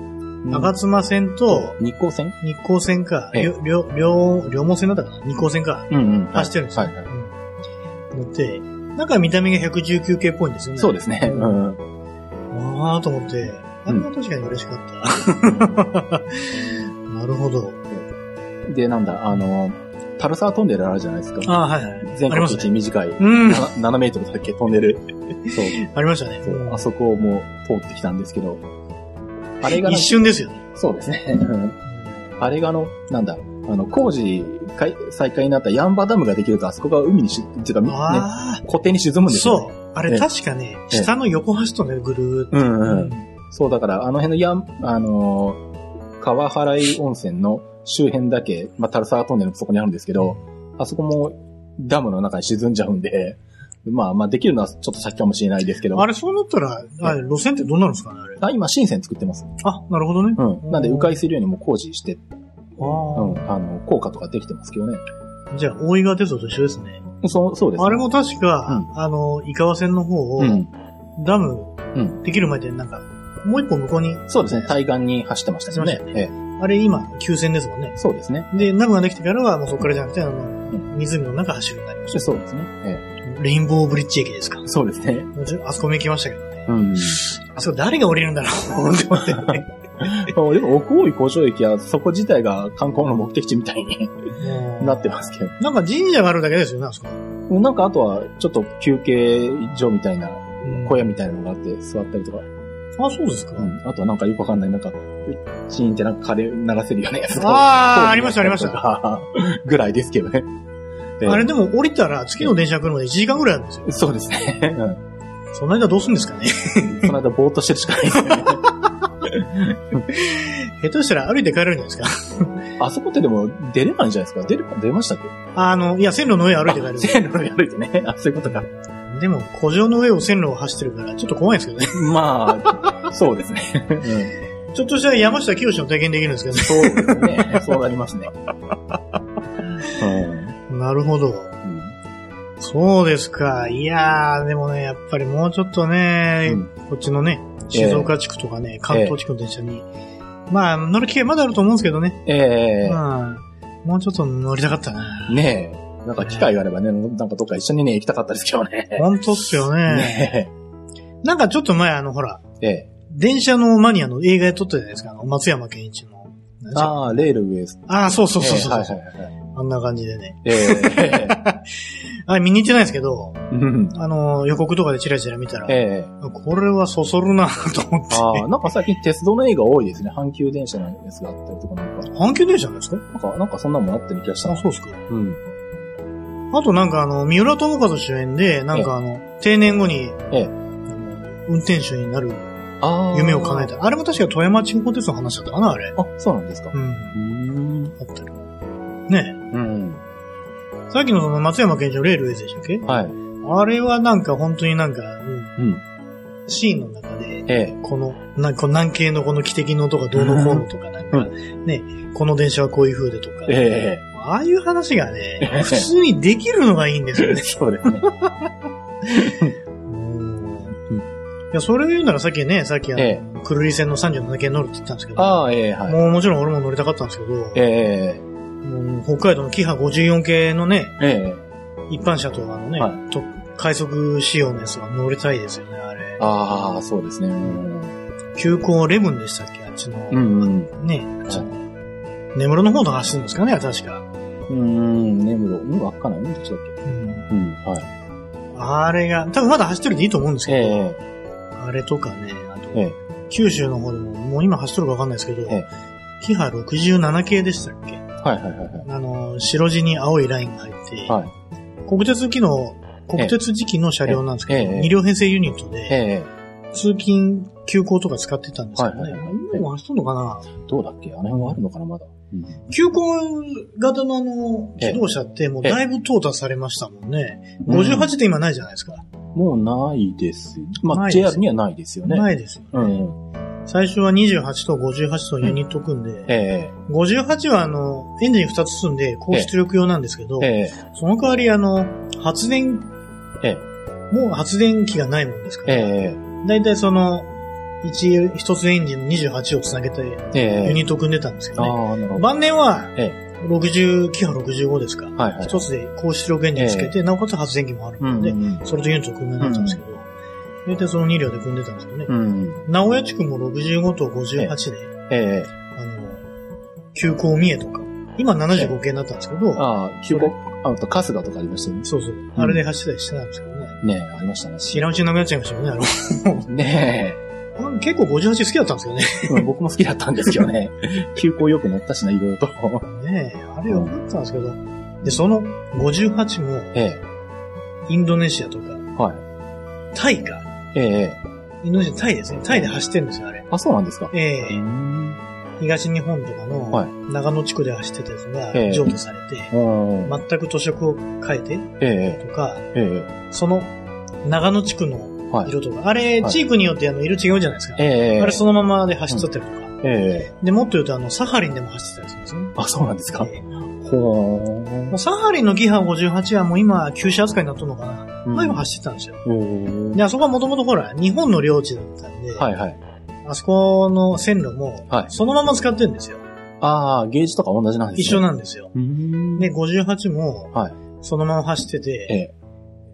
吾妻線と、日光線？日光線か、ええりょ、りょ、両毛線だったかな？日光線か。うんうん。走ってるんですよ。はいはい。うん乗って、なんか見た目が119系っぽいんですよね。そうですね。うん。ああと思って、あれは確かに嬉しかった。なるほど。で、なんだ、あの、タルサートンネルあるじゃないですか。ああ、はいはい。全国。一短い、うん。7メートルだけトンネル。そう。ありましたね。そうあそこも通ってきたんですけど、あれがな一瞬ですよね。そうですね。う んあれがあの、なんだ、あの、工事開再開になったヤンバダムができると、あそこが海にし、っていうか、ね、あ固定に沈むんあ、ですよ、そう。あれええ確かね、ええ下の横端とね、ぐるーっと。うんうん。そう、だから、あの辺のヤン、あのー川原井温泉の周辺だけ、まあ、タルサートンネルもそこにあるんですけど、あそこもダムの中に沈んじゃうんで、まあまあできるのはちょっと先かもしれないですけど、あれ、そうなったら、あれ路線ってどうなるんですかね、あれ？あ今新線作ってます。あ、なるほどね。うん。なんで迂回するようにも工事して、あうん、ああの、効果とかできてますけどね。じゃあ、大井川鉄道と一緒ですね。そう、そうです、ね。あれも確か、あの、井川線の方を、うん。ダムうん。できる前でなんか、もう一本向こうに、そうですね。対岸に走ってましたよね走ってま。えあれ今、旧線ですもんねえ。そうですね。で、ダムができてからはもうそこからじゃなくて、あの、ん湖の中走るようになりましそうですね。えた。レインボーブリッジ駅ですか。えそうですね。あそこも行きましたけどね。うん。あそこ誰が降りるんだろうって思ってね。ま あでも、奥大井工場駅はそこ自体が観光の目的地みたいにもなってますけど。うなんか神社があるだけですよね、あそこ。なんかあとは、ちょっと休憩所みたいな、うん小屋みたいなのがあって座ったりとか。あ、そうですか。うん。あとはなんかよくわかんない、なんか、チーンってなんかカレー流せるようなやつがあー ありましたありましたた。ぐらいですけどね。ええあれでも降りたら次の電車が来るまで1時間ぐらいあるんですよ。そうですね。うんその間どうするんですかね。その間ぼーっとしてるしかないですよね。下手したら歩いて帰れるんじゃないですか。あそこってでも出れないんじゃないですか出るか出ましたっけ？あの、いや、線路の上歩いて帰る。線路の上歩いてね。あ、そういうことか。でも、古城の上を線路を走ってるから、ちょっと怖いんですけどね。まあ、そうですね。うんちょっとしたら山下清の体験できるんですけどそうですね。そうなりますね。うんね。なるほど。うんそうですか。いやー、でもね、やっぱりもうちょっとね、うんこっちのね、静岡地区とかね、関東地区の電車に、まあ、乗る機会まだあると思うんですけどね。ええうん。もうちょっと乗りたかったな。ねえ。なんか機会があればね、なんかどっか一緒にね、行きたかったですけどね。本当っすよね。ねなんかちょっと前、あの、ほら、え。ええ。電車のマニアの映画やっとったじゃないですか。あの、松山健一の。あああ、レールウェイス。あー、そうそうそうそう、ええはいはいはい。あんな感じでね。ええ。あれ見に行ってないですけど、うんあの、予告とかでチラチラ見たら、ええ。これはそそるなと思って。ああ、なんか最近鉄道の映画多いですね。阪急電車のやつがあったりとかなんか。阪急電車なんですかなんか、なんかそんなもんあったような気がしたあ、な。そうですか。うん。あとなんかあの、三浦友和主演で、なんかあの、定年後に、運転手になる。夢を叶えた。あれも確か富山地方鉄道の話だったかな、あれ。あ、そうなんですか。うん。うん。あったり。ねうん。えさっきのその松山健一のレールウェイズでしたっけ？はい。あれはなんか本当になんか、うんうん。シーンの中で、ええ。この、なんか南京のこの汽笛の音がどうのこうのとか、なんか、ね、この電車はこういう風でとか、えああいう話がね、普通にできるのがいいんですよえ。ね。そうですね。うんいや、それを言うならさっきね、さっきあの、えクルリ線の37系乗るって言ったんですけど、ああ、ええ、はい。もうもちろん俺も乗りたかったんですけど、ええ。もう北海道のキハ54系のね、ええ。一般車とあのね、はと快速仕様のやつは乗りたいですよね、あれ。ああ、そうですね。うん。急行レブンでしたっけあっちの、うん。ね、あっちの、根室の方と走るんですかね、確か。うん、根室。うん、わかんない。うん、どっちだっけ？うんうん、はい。あれが、多分まだ走ってるでいいと思うんですけど、ええ。あれとかね、あと、ええ。九州の方でも、もう今走ってるかわかんないですけど、えキハ67系でしたっけ？はいはいはいはい。あの、白地に青いラインが入って、はい。国鉄機の、国鉄時期の車両なんですけど、ええええ2両編成ユニットで、ええ。通勤、急行とか使ってたんですけどね。はいはいはい今も走ってるのかな？どうだっけ？あの辺はあるのかな、まだ。うん。急行型のあの、ええ自動車ってもうだいぶ淘汰されましたもんね。うん58って今ないじゃないですか。もうないです。まあ、JR にはないですよね。ないですよ、ねうん。最初は28と58とユニット組んで、え58はあの、エンジン2つ積んで高出力用なんですけど。その代わりあの、発電、えもう発電機がないもんですから、えだいたいその、一、一つエンジンの28をつなげてえ。ええ。ユニット組んでたんですけどね。ああ、なるほど。晩年はえ、60、キハ65ですか。はいはい。一つで高出力エンジンつけて、なおかつ発電機もあるので、うん。それとユニット組んでなったんですけど、大体その2両で組んでたんですけどね。うん。名古屋地区も65と58で、ええ。あの、急行三重とか、今75系になったんですけど、ああ、急行、あと、春日とかありましたよね。そうそう、あれで走ったりしてたんですけどね。ねえ、ありましたね。知らんうちになくなっちゃいましたよね、あの。ねあ結構58好きだったんですけどね。え。うん僕も好きだったんですけどね。急行よく乗ったしな、いろいろと。ねえ、あれよかったんですけど。で、その58も、えインドネシアとか、え。はい。タイか。ええ。インドネシア、タイですね。タイで走ってるんですよ、あれ。あ、そうなんですか。ええん。東日本とかのはい長野地区で走ってたやつがええ譲渡されて、うん。全く塗色を変えてええ。とか、えその長野地区の。色とか、あれ、はい地域によってあの色違うじゃないですか。ええ。あれそのままで走っちゃったりとか。ええ。で、もっと言うとあの、サハリンでも走ってたりするんですね。あ、そうなんですか。ええほもうサハリンのギハ58はもう今、休止扱いになっとるのかな。ー。前も走ってたんですよ。うん。で、あそこはもともとほら、日本の領地だったんで、はいはい。あそこの線路もはい、そのまま使ってるんですよ。ああ、ゲージとか同じなんですね。一緒なんですよ。うん。で、58もはい、そのまま走ってて、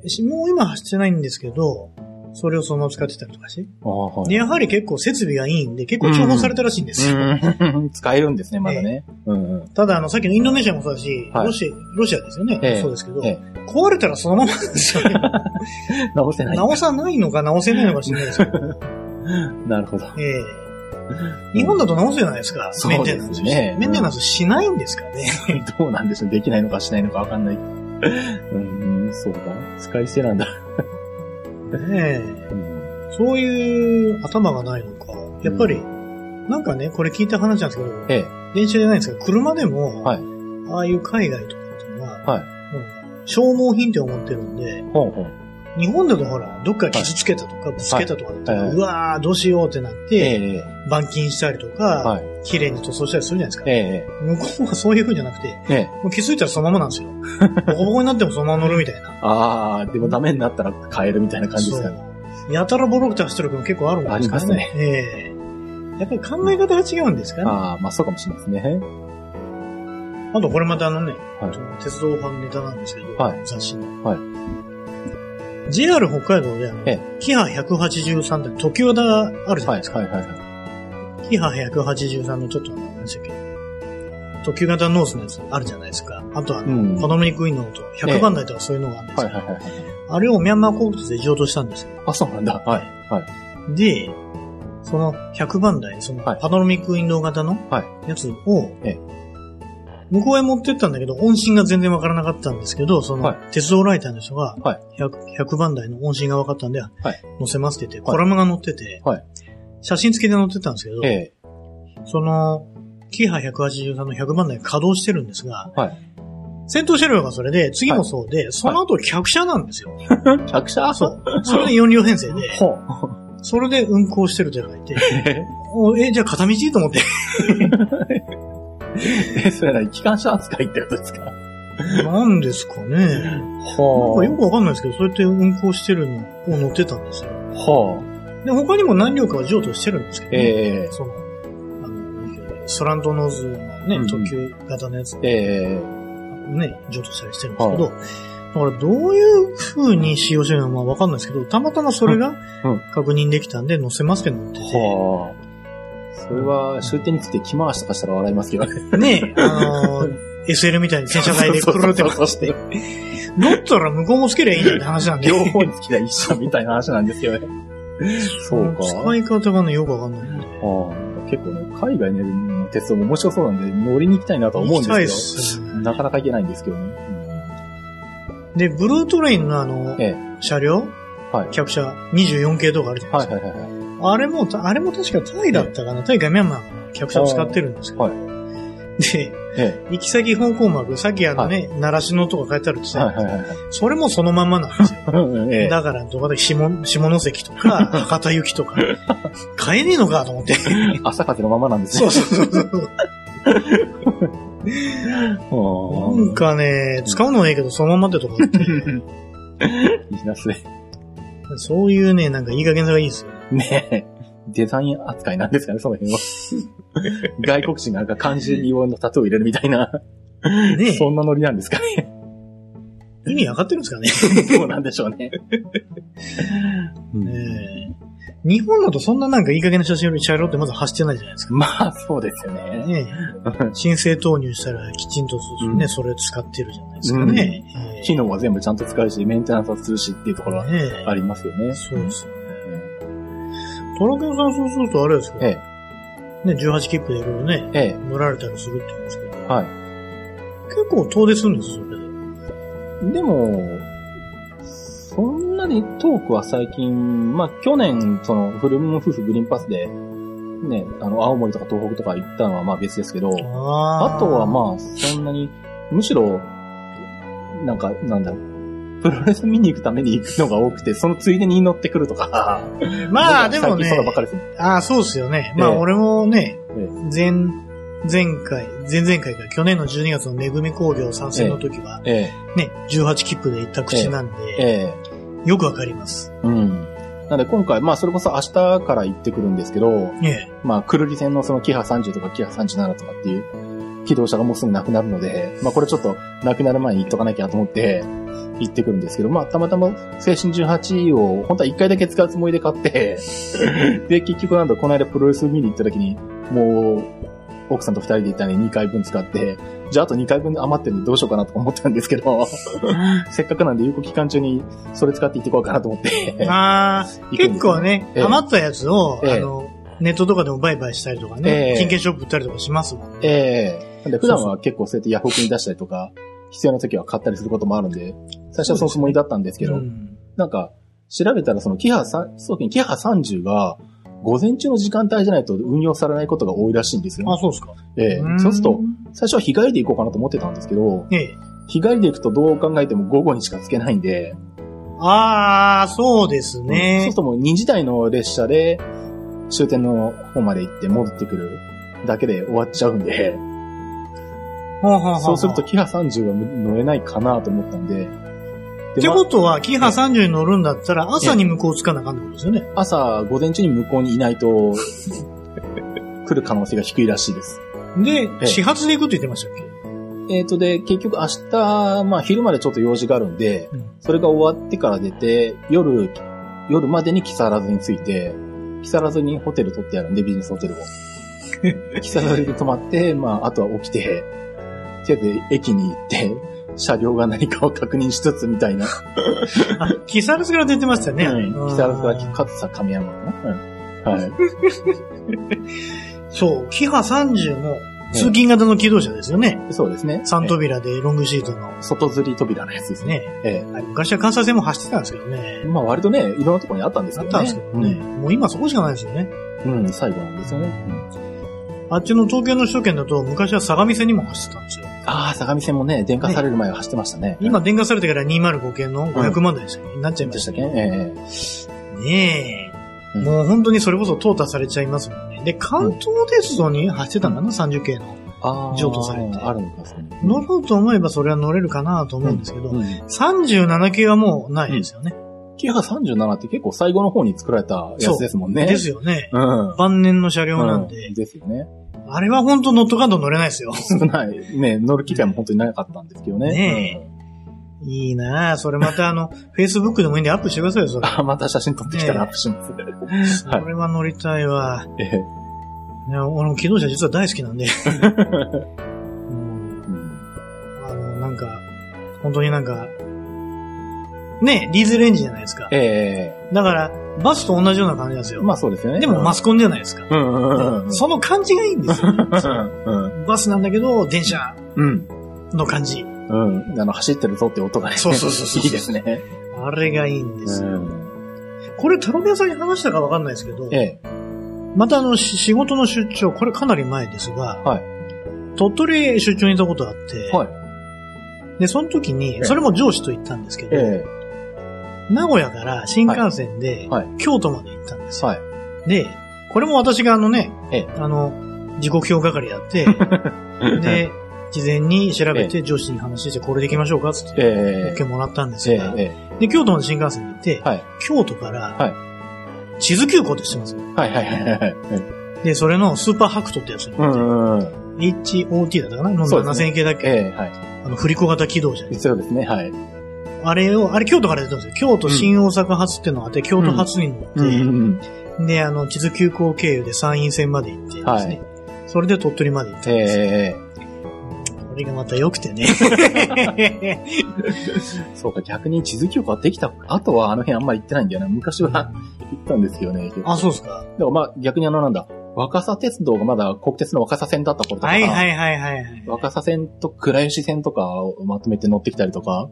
えしもう今走ってないんですけど、それをそのまま使ってたりとかしはい。で、やはり結構設備がいいんで、結構重宝されたらしいんですよ。うん。使えるんですね、まだね。うんうん。ただ、あの、さっきのインドネシアもそうだし、はいロシア、ロシアですよね。ええそうですけど、え壊れたらそのままなんですよね。直せない。直さないのか直せないのか知らないですけど。なるほど。ええ日本だと直すじゃないですか？メンテナンスすねメンテナンスしないんですかね。どうなんでしょうできないのかしないのかわかんない。うん、そうだ。使い捨てなんだ。ねえうんそういう頭がないのか。やっぱり、なんかね、これ聞いた話なんですけど、ええ。電車じゃないんですけど、車でも、はいああいう海外とかっていうのは、はいもう消耗品って思ってるんで、ほうほう。日本だとほら、どっか傷つけたとか、ぶつけたとかだったら、はいうわー、どうしようってなって、ええ。板金したりとか、はい。綺麗に塗装したりするじゃないですか。え向こうはそういう風じゃなくて。もう気づいたらそのままなんですよ。ボコボコになってもそのまま乗るみたいな。ああ、でもダメになったら変えるみたいな感じですかね。やたらボロくて走ってるのも結構あるんですからね。ええやっぱり考え方が違うんですかね。ああ、まあそうかもしれないですね。あとこれまたあのね、はい鉄道ファンネタなんですけど、はい雑誌の。はい JR 北海道であの、えキハ183って特急型があるじゃなはいい、ですか。はい、はい。はいキハ183のちょっと何でしたっけ特急型ノースのやつあるじゃないですか。あとあの、うんパノミニクイーンのと100番台とかそういうのがあるんですよ。はい、はい、はい。あれをミャンマー航空で譲渡したんですよ。あ、そうなんだ。はい、はい。で、その100番台、そのはいパノラミックウィンドウ型のはいやつをええ、向こうへ持ってったんだけど、音信が全然わからなかったんですけど、そのはい、鉄道ライターの人がはい、100, 100番台の音信が分かったんで、載せますって言って、はい。コラムが載っててはい、写真付きで載ってたんですけど、ええ。その、キハ183の100番台稼働してるんですが、はい。先頭車両がそれで、次もそうで、その後客車なんですよ。客車？そう。それで4両編成で、ほう。それで運行してるって書いて、え おえ、じゃあ片道？と思って。え、それなに機関車扱いってことですか？なんですかね。なんはかよくわかんないですけど、そうやって運行してるのを乗ってたんですよ。はあ。で、他にも何両かは譲渡してるんですけど、ええ。その、あの、スラントノーズのね、特急型のやつええ。ね、譲渡したりしてるんですけど、だからどういう風に使用してるのかまあわかんないですけど、たまたまそれがうん。確認できたんで載せますって載ってて、はあ。それは終点について着回しとかしたら笑いますけどね。ね、あのー SL みたいに戦車台でくるるって回して、だったら向こうもつけりゃいいんだって話なんで。両方につきりゃ一緒みたいな話なんですよね。そうか。使い方がね、よくわかんないんで。はあ、結構ね、海外の鉄道も面白そうなんで乗りに行きたいなとは思うんですけど、なかなか行けないんですけどね。で、ブルートレインのあの、え車両？はい。客車24系とかあるじゃないですか。はいはいはいはい。あれも、あれも確かタイだったかな？タイかミャンマーが客車を使ってるんですけど。はいで、え行き先方向幕、さっきあのね、習志野とか書いてあるってえ。さ、はいはいはいはい。それもそのまんまなんですよ。ええ。だから、どこで下、下関とか、博多行きとか、買えねえのかと思って。朝風のままなんですね。そうそうそうそう。うなんかね、使うのはいいけど、そのまんまってとこあって。いいな、それ。そういうね、なんかいい加減さがいいですよ。ねえ。デザイン扱いなんですかね、その辺は。外国人がなんか漢字用のタトゥーを入れるみたいな、ねそんなノリなんですかね。意味わかってるんですかね。どうなんでしょうね。うんねえ日本だとそんななんかいい加減な写真より茶色ってまず走ってないじゃないですか。まあ、そうですよね。ねえ申請投入したらきちんとね、うんそれ使ってるじゃないですかね。ええ機能は全部ちゃんと使うし、メンテナンスはするしっていうところはありますよね。そうですよね。トラケンさんそうするとあれですけど、えね、18切符でいろいろね、ええ乗られたりするって言うんですけど、え。はい。結構遠出するんですよ、それで。でも、そんなにトークは最近、まあ去年、その、フルム夫婦グリーンパスで、ね、あの、青森とか東北とか行ったのはまあ別ですけど、ああとはまあ、そんなに、むしろ、なんか、なんだろう、プロレス見に行くために行くのが多くて、そのついでに乗ってくるとか。まあ、でもね。ああ、そうですよね。まあ、ええ俺もね、え前、前回、前々回か、去年の12月のめぐみ工業参戦の時は、えね、18切符で行った口なんえ、で、ええ、よくわかります。うん。なので今回、まあそれこそ明日から行ってくるんですけど、ええ。まあ、くるり線のそのキハ30とかキハ37とかっていう機動車がもうすぐなくなるので、まあこれちょっとなくなる前に行っとかなきゃと思って行ってくるんですけど、まあたまたま青春18を本当は1回だけ使うつもりで買って、で、結局なんだ、この間プロレス見に行った時に、もう、奥さんと二人で行ったんで2回分使って、じゃああと2回分余ってるんでどうしようかなとか思ったんですけど、せっかくなんで有効期間中にそれ使って行ってこうかなと思って。あ結構ね、ええ余ったやつを、ええあの、ネットとかでも売買したりとかね、ええ金券ショップ売ったりとかしますもん。ええなんで普段は結構そうやってヤフオクに出したりとか、必要な時は買ったりすることもあるんで、最初はそのつもりだったんですけど、うんなんか、調べたらそのキハさ、そうですね、キハ30が、午前中の時間帯じゃないと運用されないことが多いらしいんですよ、あ、そうですか。ええ。そうすると、最初は日帰りで行こうかなと思ってたんですけど、ええ。日帰りで行くとどう考えても午後にしかつけないんで、ああ、そうですそうねする。ともう2時台の列車で終点の方まで行って戻ってくるだけで終わっちゃうんで、はあはあはあそうするとキハ30は乗れないかなと思ったんで、ってことは、キハ30に乗るんだったら、朝に向こうつかなあかんってことですよね。朝、午前中に向こうにいないと、来る可能性が低いらしいです。で、ええ始発で行くって言ってましたっけ？えっ、と、で、結局明日、まあ昼までちょっと用事があるんで、うんそれが終わってから出て、夜、夜までに木更津に着いて、木更津にホテル取ってあるんで、ビジネスホテルを。木更津で泊まって、まあ、あとは起きて、とりあえず駅に行って、車両が何かを確認しつつみたいな。あ、木更津から出てましたよね。うん木更津から勝さ亀山かな。うんはい。そう、キハ30の通勤型の機動車ですよね。そうですね。三扉でロングシートの。ええ外吊り扉のやつですね。ね。えはい昔は関西線も走ってたんですけどねえ。。まあ割とね、いろんなところにあったんですあっけどね。たんですけどね。もう今そこしかないですよね。うん。うん、最後なんですよね。うんあっちの東京の首都圏だと昔は相模線にも走ってたんですよ。ああ、相模線もね、電化される前は走ってましたね。今電化されてから205系の500万台ですよ、なっちゃいまでしたたっけ？えねえ。うんもう本当にそれこそ淘汰されちゃいますもんね。で、関東鉄道に走ってたんだな、30系の。譲渡されてあるのか、それ乗ろうと思えばそれは乗れるかなと思うんですけど、うん。37系はもうないですよね。キハ37って結構最後の方に作られたやつですもんね。ですよね。うん。晩年の車両なんで、うんですよね。あれは本当ノットカード乗れないですよ。少ない。ね、乗る機会も本当になかったんですけどね。ねいいなぁ。それまたあの、Facebook でもいいんでアップしてくださいよ、それ。あ、また写真撮ってきたらアップします。それは乗りたいわ。ええね、俺も機動車実は大好きなんで。うんうんあの、なんか、本当になんか、ね、ディーゼルエンジンじゃないですか。えだから、バスと同じような感じなんですよ。えまあそうですよね。でもマスコンじゃないですか。うんうんうんうん。その感じがいいんですよ。うん。バスなんだけど、電車うん。の感じ。うん。あの、走ってるぞって音がね。そうそうそうそういいですね。あれがいいんですよ。うん。これ、タロミヤさんに話したかわかんないですけど、ええ。またあの、し仕事の出張、これかなり前ですが、はい鳥取へ出張に行ったことがあって、はい。で、その時に、えそれも上司と行ったんですけど、え名古屋から新幹線ではい京都まで行ったんですよ。えはい。で、これも私があのね、ええあの、時刻表係やって、で、事前に調べて上司に話して、これで行きましょうかつって、ええ OK もらったんですえが、ええで、京都まで新幹線に行って、はい京都から、はい地図急行って知ってますえはいはいはいはい。で、それのスーパーハクトってやつに乗って、うんうんうん。HOT だったかな？のそうですね7000系だっけ、ええはい。あの、振り子型機動車で。そうですね、はい。あれを、あれ京都から出たんですよ。京都新大阪発っていうのがあって、京都発に乗って、うんうん。で、あの、地図急行経由で山陰線まで行ってですね。はいそれで鳥取まで行ったんですよ。えこれがまた良くてね。え そうか、逆に地図記憶ができた後はあの辺あんまり行ってないんだよな。昔は行ったんですよね。あ、そうですか。だからまあ逆にあのなんだ、若狭鉄道がまだ国鉄の若狭線だった頃とか、はいはいはいはいはい。若狭線と倉吉線とかをまとめて乗ってきたりとか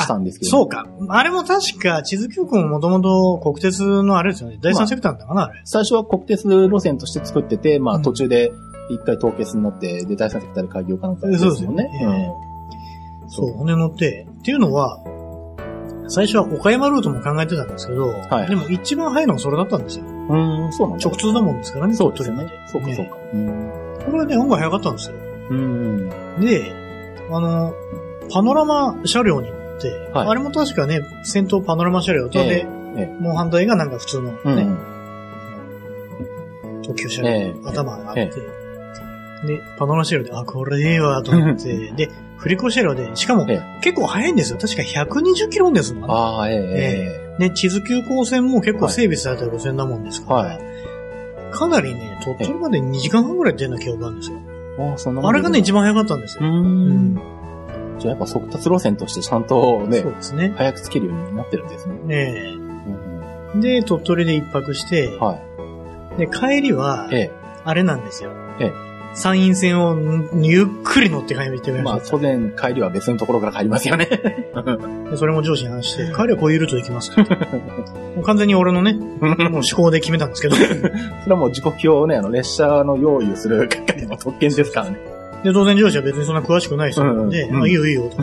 したんですけど。そうか。あれも確か、地図急行ももともと国鉄のあれですよね。第三セクターなんだかな、あれ。最初は国鉄路線として作ってて、まうんあ途中で一回凍結になって、で、第三セクターで開業かなんかですそうですよねね。そう、骨乗って。っていうのは、最初は岡山ルートも考えてたんですけど、はいでも一番早いのはそれだったんですよ。うん。うん、そうなんだ。直通だもんですからね、そうです。ねそうか、そうか。うん。これはね、案外早かったんですよ。うん。で、あの、パノラマ車両に乗って、はいあれも確かね、先頭パノラマ車両と、で、えもう反対がなんか普通のね、うん。特急車両、ええ頭があって、で、パノラマ車両で、あ、これいいわ、と思って、で、振り子車両で、しかもえ結構速いんですよ。確か120キロですもんね。ああ、えええで、地図急行線も結構整備された路線なもんですから、はいかなりね、鳥取まで2時間半ぐらい出るような記憶があるんですよ。えああ、そんなあれがね、一番早かったんですうよ。ん。じゃあやっぱ速達路線としてちゃんとねそう、ですね。早くつけるようになってるんですね。ねうんえで、鳥取で一泊して、はい。で、帰りは、ええ。あれなんですよ。ええ山陰線をゆっくり乗って帰ってみままあし当然帰りは別のところから帰りますよね。た。でそれも上司に話して、帰りはこういうルートで行きますかもう完全に俺のね、もう思考で決めたんですけど。それはもう時刻表をね、あの、列車の用意をする係の特権ですからね。で、当然上司は別にそんな詳しくない人なので、うんうんあいいよいいよと、お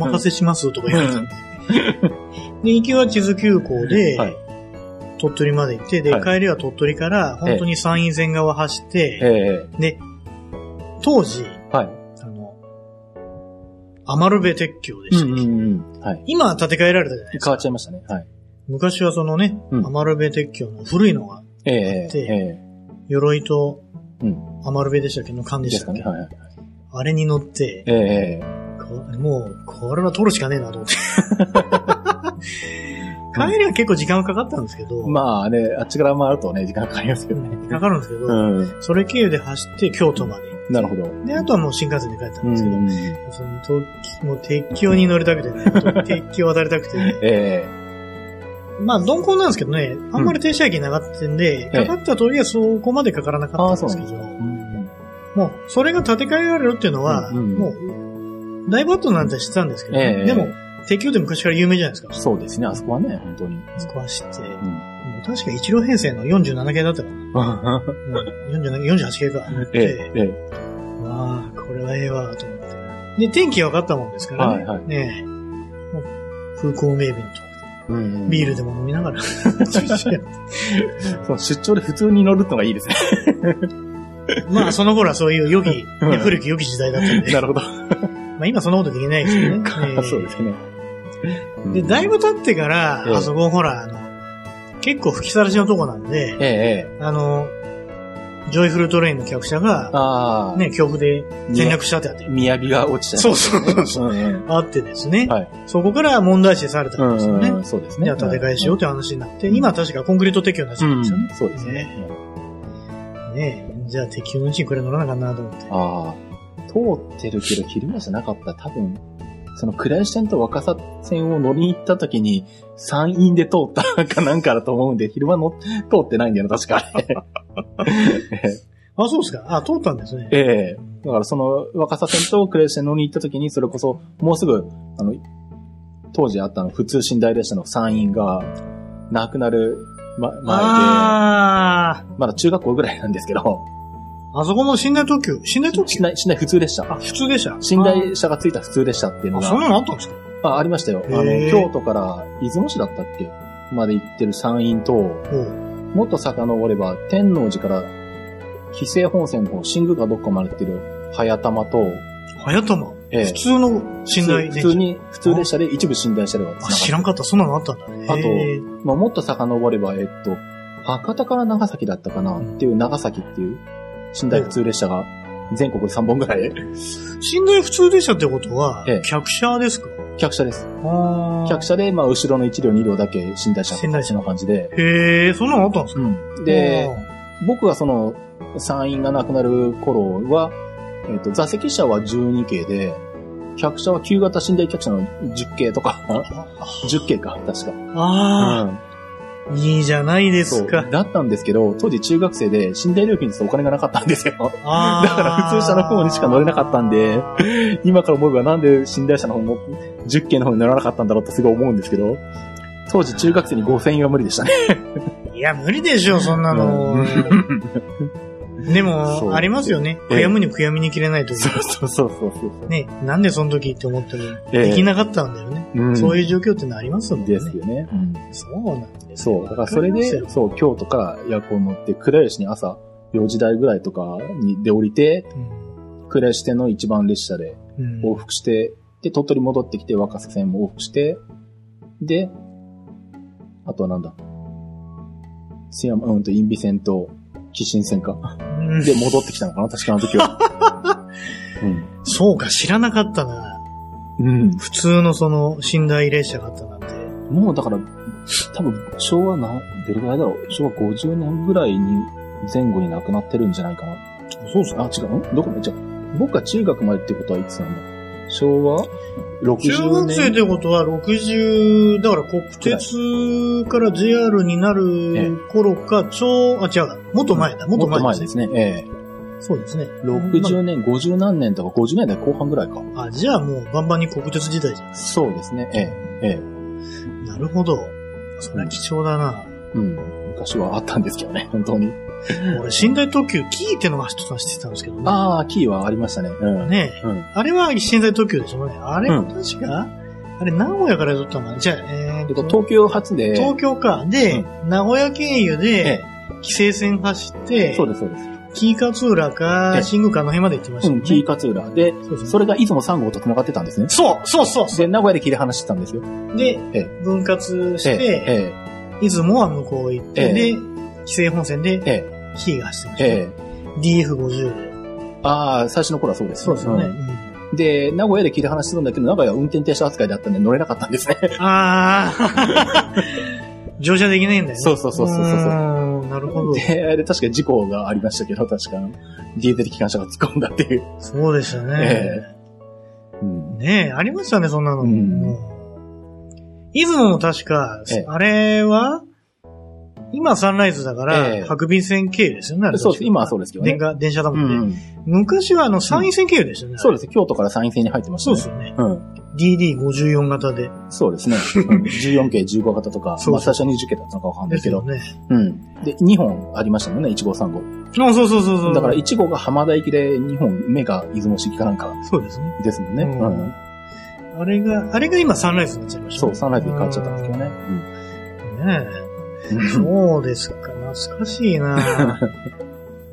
任せしますとか言われたんで。で、行きは地図急行で、はい鳥取まで行って、で、はい帰りは鳥取から、本当に山陰線側走って、えで、当時、えはい。あの、アマルベ鉄橋でしたっけ、ん。はい。今は建て替えられたじゃないですか。変わっちゃいましたね。はい。昔はそのね、うんアマルベ鉄橋の古いのが、ええでええ鎧とうん。アマルベでしたっけ？の缶ででしたっけ、ね。はいはい。あれに乗って、ええこもう、これは取るしかねえなと思って。帰りは結構時間かかったんですけど、まあね、あっちから回るとね、時間かかりますけどね。かかるんですけど、うん。それ経由で走って京都まで。なるほど。で、あとはもう新幹線で帰ったんうですけど、ん。その東もう鉄橋に乗りたくてね、鉄橋渡りたくてね。えまあ、鈍行なんですけどね、あんまり停車駅なかったんで、ええかかった時はそこまでかからなかったんですけど、えうん。もう、それが建て替えられるっていうのは、うんうんもう、大バットなんて知ってたんですけど、ええでも、鉄橋って昔から有名じゃないですか。そうですね、あそこはね、本当に。あそこ走って、うん。もう確か1両編成の47系だったかな。うん、47 48系か。ええ、えわあ、これはええわ、と思って。で、天気分かったもんですからね。はいはいねえ。もう風光明媚え。うんと、ビールでも飲みながら、その出張で普通に乗るのがいいですね。まあ、その頃はそういう良き、うんね古き良き時代だったんで。なるほど。まあ今そんなことできないですよね。え えそうですね。で、だいぶ経ってから、ええあそこほら、あの、結構吹きさらしのとこなんで、ええ、ええ。あの、ジョイフルトレインの客車が、ああ。ね、強風で転落したってあって、みやびが落ちちゃいそうそうそう。あってですね、はいそこから問題視されたんですよね。そうですね。じゃあ架け替えしようって話になって、今は確かコンクリート鉄橋になっちゃったんですよねうん。そうですね。ねえ、じゃあ鉄球のうちにこれ乗らなあかんなと思って。ああ。通ってるけど昼間じゃなかったら多分、その倉石線と若狭線を乗りに行った時に山陰で通ったかなんかだと思うんで、昼間の通ってないんだよな、確か あそうですか。あ、通ったんですね。ええだからその若狭線と倉石線乗りに行った時に、それこそもうすぐ、あの、当時あったの普通寝台列車の山陰がなくなる、ま、前で、あまだ中学校ぐらいなんですけど、あ、あそこの寝台特急、寝台特急寝台、寝台普通列車。あ、普通でした。寝台車がついた普通列車っていうのあ、が、そんなのあったんですか？あ、ありましたよ。あの、京都から出雲市だったっけまで行ってる山陰と、もっと遡れば、天王寺から、紀勢本線の方、新宮かどっかまで行ってる、早玉と、早玉。ええ。普通の寝台普通に、普通列車で一部寝台車ではあ、知らんかった。そんなのあったんだ。ね。あとまあ、もっと遡れば、えっと、博多から長崎だったかな。っていう長崎っていう寝台普通列車が全国で3本ぐらい。寝台普通列車ってことはええ、客車ですか？客車です。客車で、まあ、後ろの1両2両だけ寝台車寝台車そんな感じで。へえ、そんなのあったんですか？うん。で、僕がその、山陰がなくなる頃は、えっ、と、座席車は12系で、客車は旧型寝台客車の10系とか、10系か、確か。ああ、うん。いいじゃないで。すか。だったんですけど、当時中学生で寝台料金ってお金がなかったんですよ。あだから普通車の方にしか乗れなかったんで、今から思えばなんで寝台車の方も10系の方に乗らなかったんだろうってすごい思うんですけど、当時中学生に5000円は無理でしたね。いや、無理でしょ、そんなの。でそうも、ありますよね。ええ悔やむに悔やみに切れないと。そうそうそうそう。ね、なんでその時って思っても、ええできなかったんだよね。うんそういう状況ってのありますもんね。ですよね。うんそうなんですそう。だからそれで、そう、京都から夜行乗って、倉吉に朝4時台ぐらいとかにで降りて、倉吉線の一番列車で往復して、で、鳥取戻ってきて若狭線も往復して、で、あとはなんだ？津山、うんと、インビ線と、紀新線か。うんで、戻ってきたのかな確かあの時は。そうか、知らなかったな。うん。うん。普通のその、寝台列車があったなんて。もうだから、多分、昭和な、どれぐらいだろう昭和50年ぐらいに前後に亡くなってるんじゃないかな。そうですあ、違う？んどこ？までじゃあ僕が中学までってことはいつなんだ昭和60中年。学生ってことは60、だから国鉄から JR になる頃か、ちょう、あ、違う、もっと前だ、もっと前ですね。ええそうですね。60年、50何年とか50年代後半ぐらいか。あ、じゃあもうバンバンに国鉄時代じゃそうですね。ええええん。なるほど。それは貴重だな。うん。昔はあったんですけどね、本当に。俺、寝台特急、キーってのが一つは知ってたんですけどね。ああ、キーはありましたね。うん。ねえうん。あれは寝台特急でしょ？うね。あれ確か、あれ名古屋から撮ったの？かなじゃあ、えーと、東京発で、東京か。で、名古屋経由えで、規制線走って、そうです、そうです。紀伊勝浦か、ええ新宮かあの辺まで行ってましたうん、よね。キー勝浦で、それが出雲3号と繋がってたんですね。そうそうそうそで、名古屋で切り離してたんですよ。う。で、え分割しええて、え出雲は向こう行って、ええで、規制本線で、ええキーが走ってました、えええ DF50 で。ああ、最初の頃はそうです。そうですよね。んうんで、名古屋で切り離しするんだけど、名古屋は運転停止扱いだったんで乗れなかったんですね。ああ。乗車できないんだよね。そうそうそうそうそうなるほど。で、あれ確か事故がありましたけど、確か、ディーゼル機関車が突っ込んだっていう。そうでしたね。えうん。ねえ、ありましたね、そんなの。うん出雲も確かええ、あれは、今サンライズだから、ええ白尾線経由ですよね。そうです。今はそうですけどね電。車だもね。うんん。昔はあの、山陰線経由ですよね。でそうです。京都から山陰線に入ってましたね。そうですよね。うん。DD54 型で。そうですね。うん14系、15型とか、そうそうまあ最初は20系だったのかわかんないけど。ですよね。うん。で、2本ありましたもんね、1号、3号。あ、そうそうそうそう。だから1号が浜田駅で2本目が出雲市駅かなんかそうですね。ですもんね。うんうん。あれが、あれが今サンライズになっちゃいましたね。そう、サンライズに変わっちゃったんですけどね。ねうんえ。そうですか。懐かしいな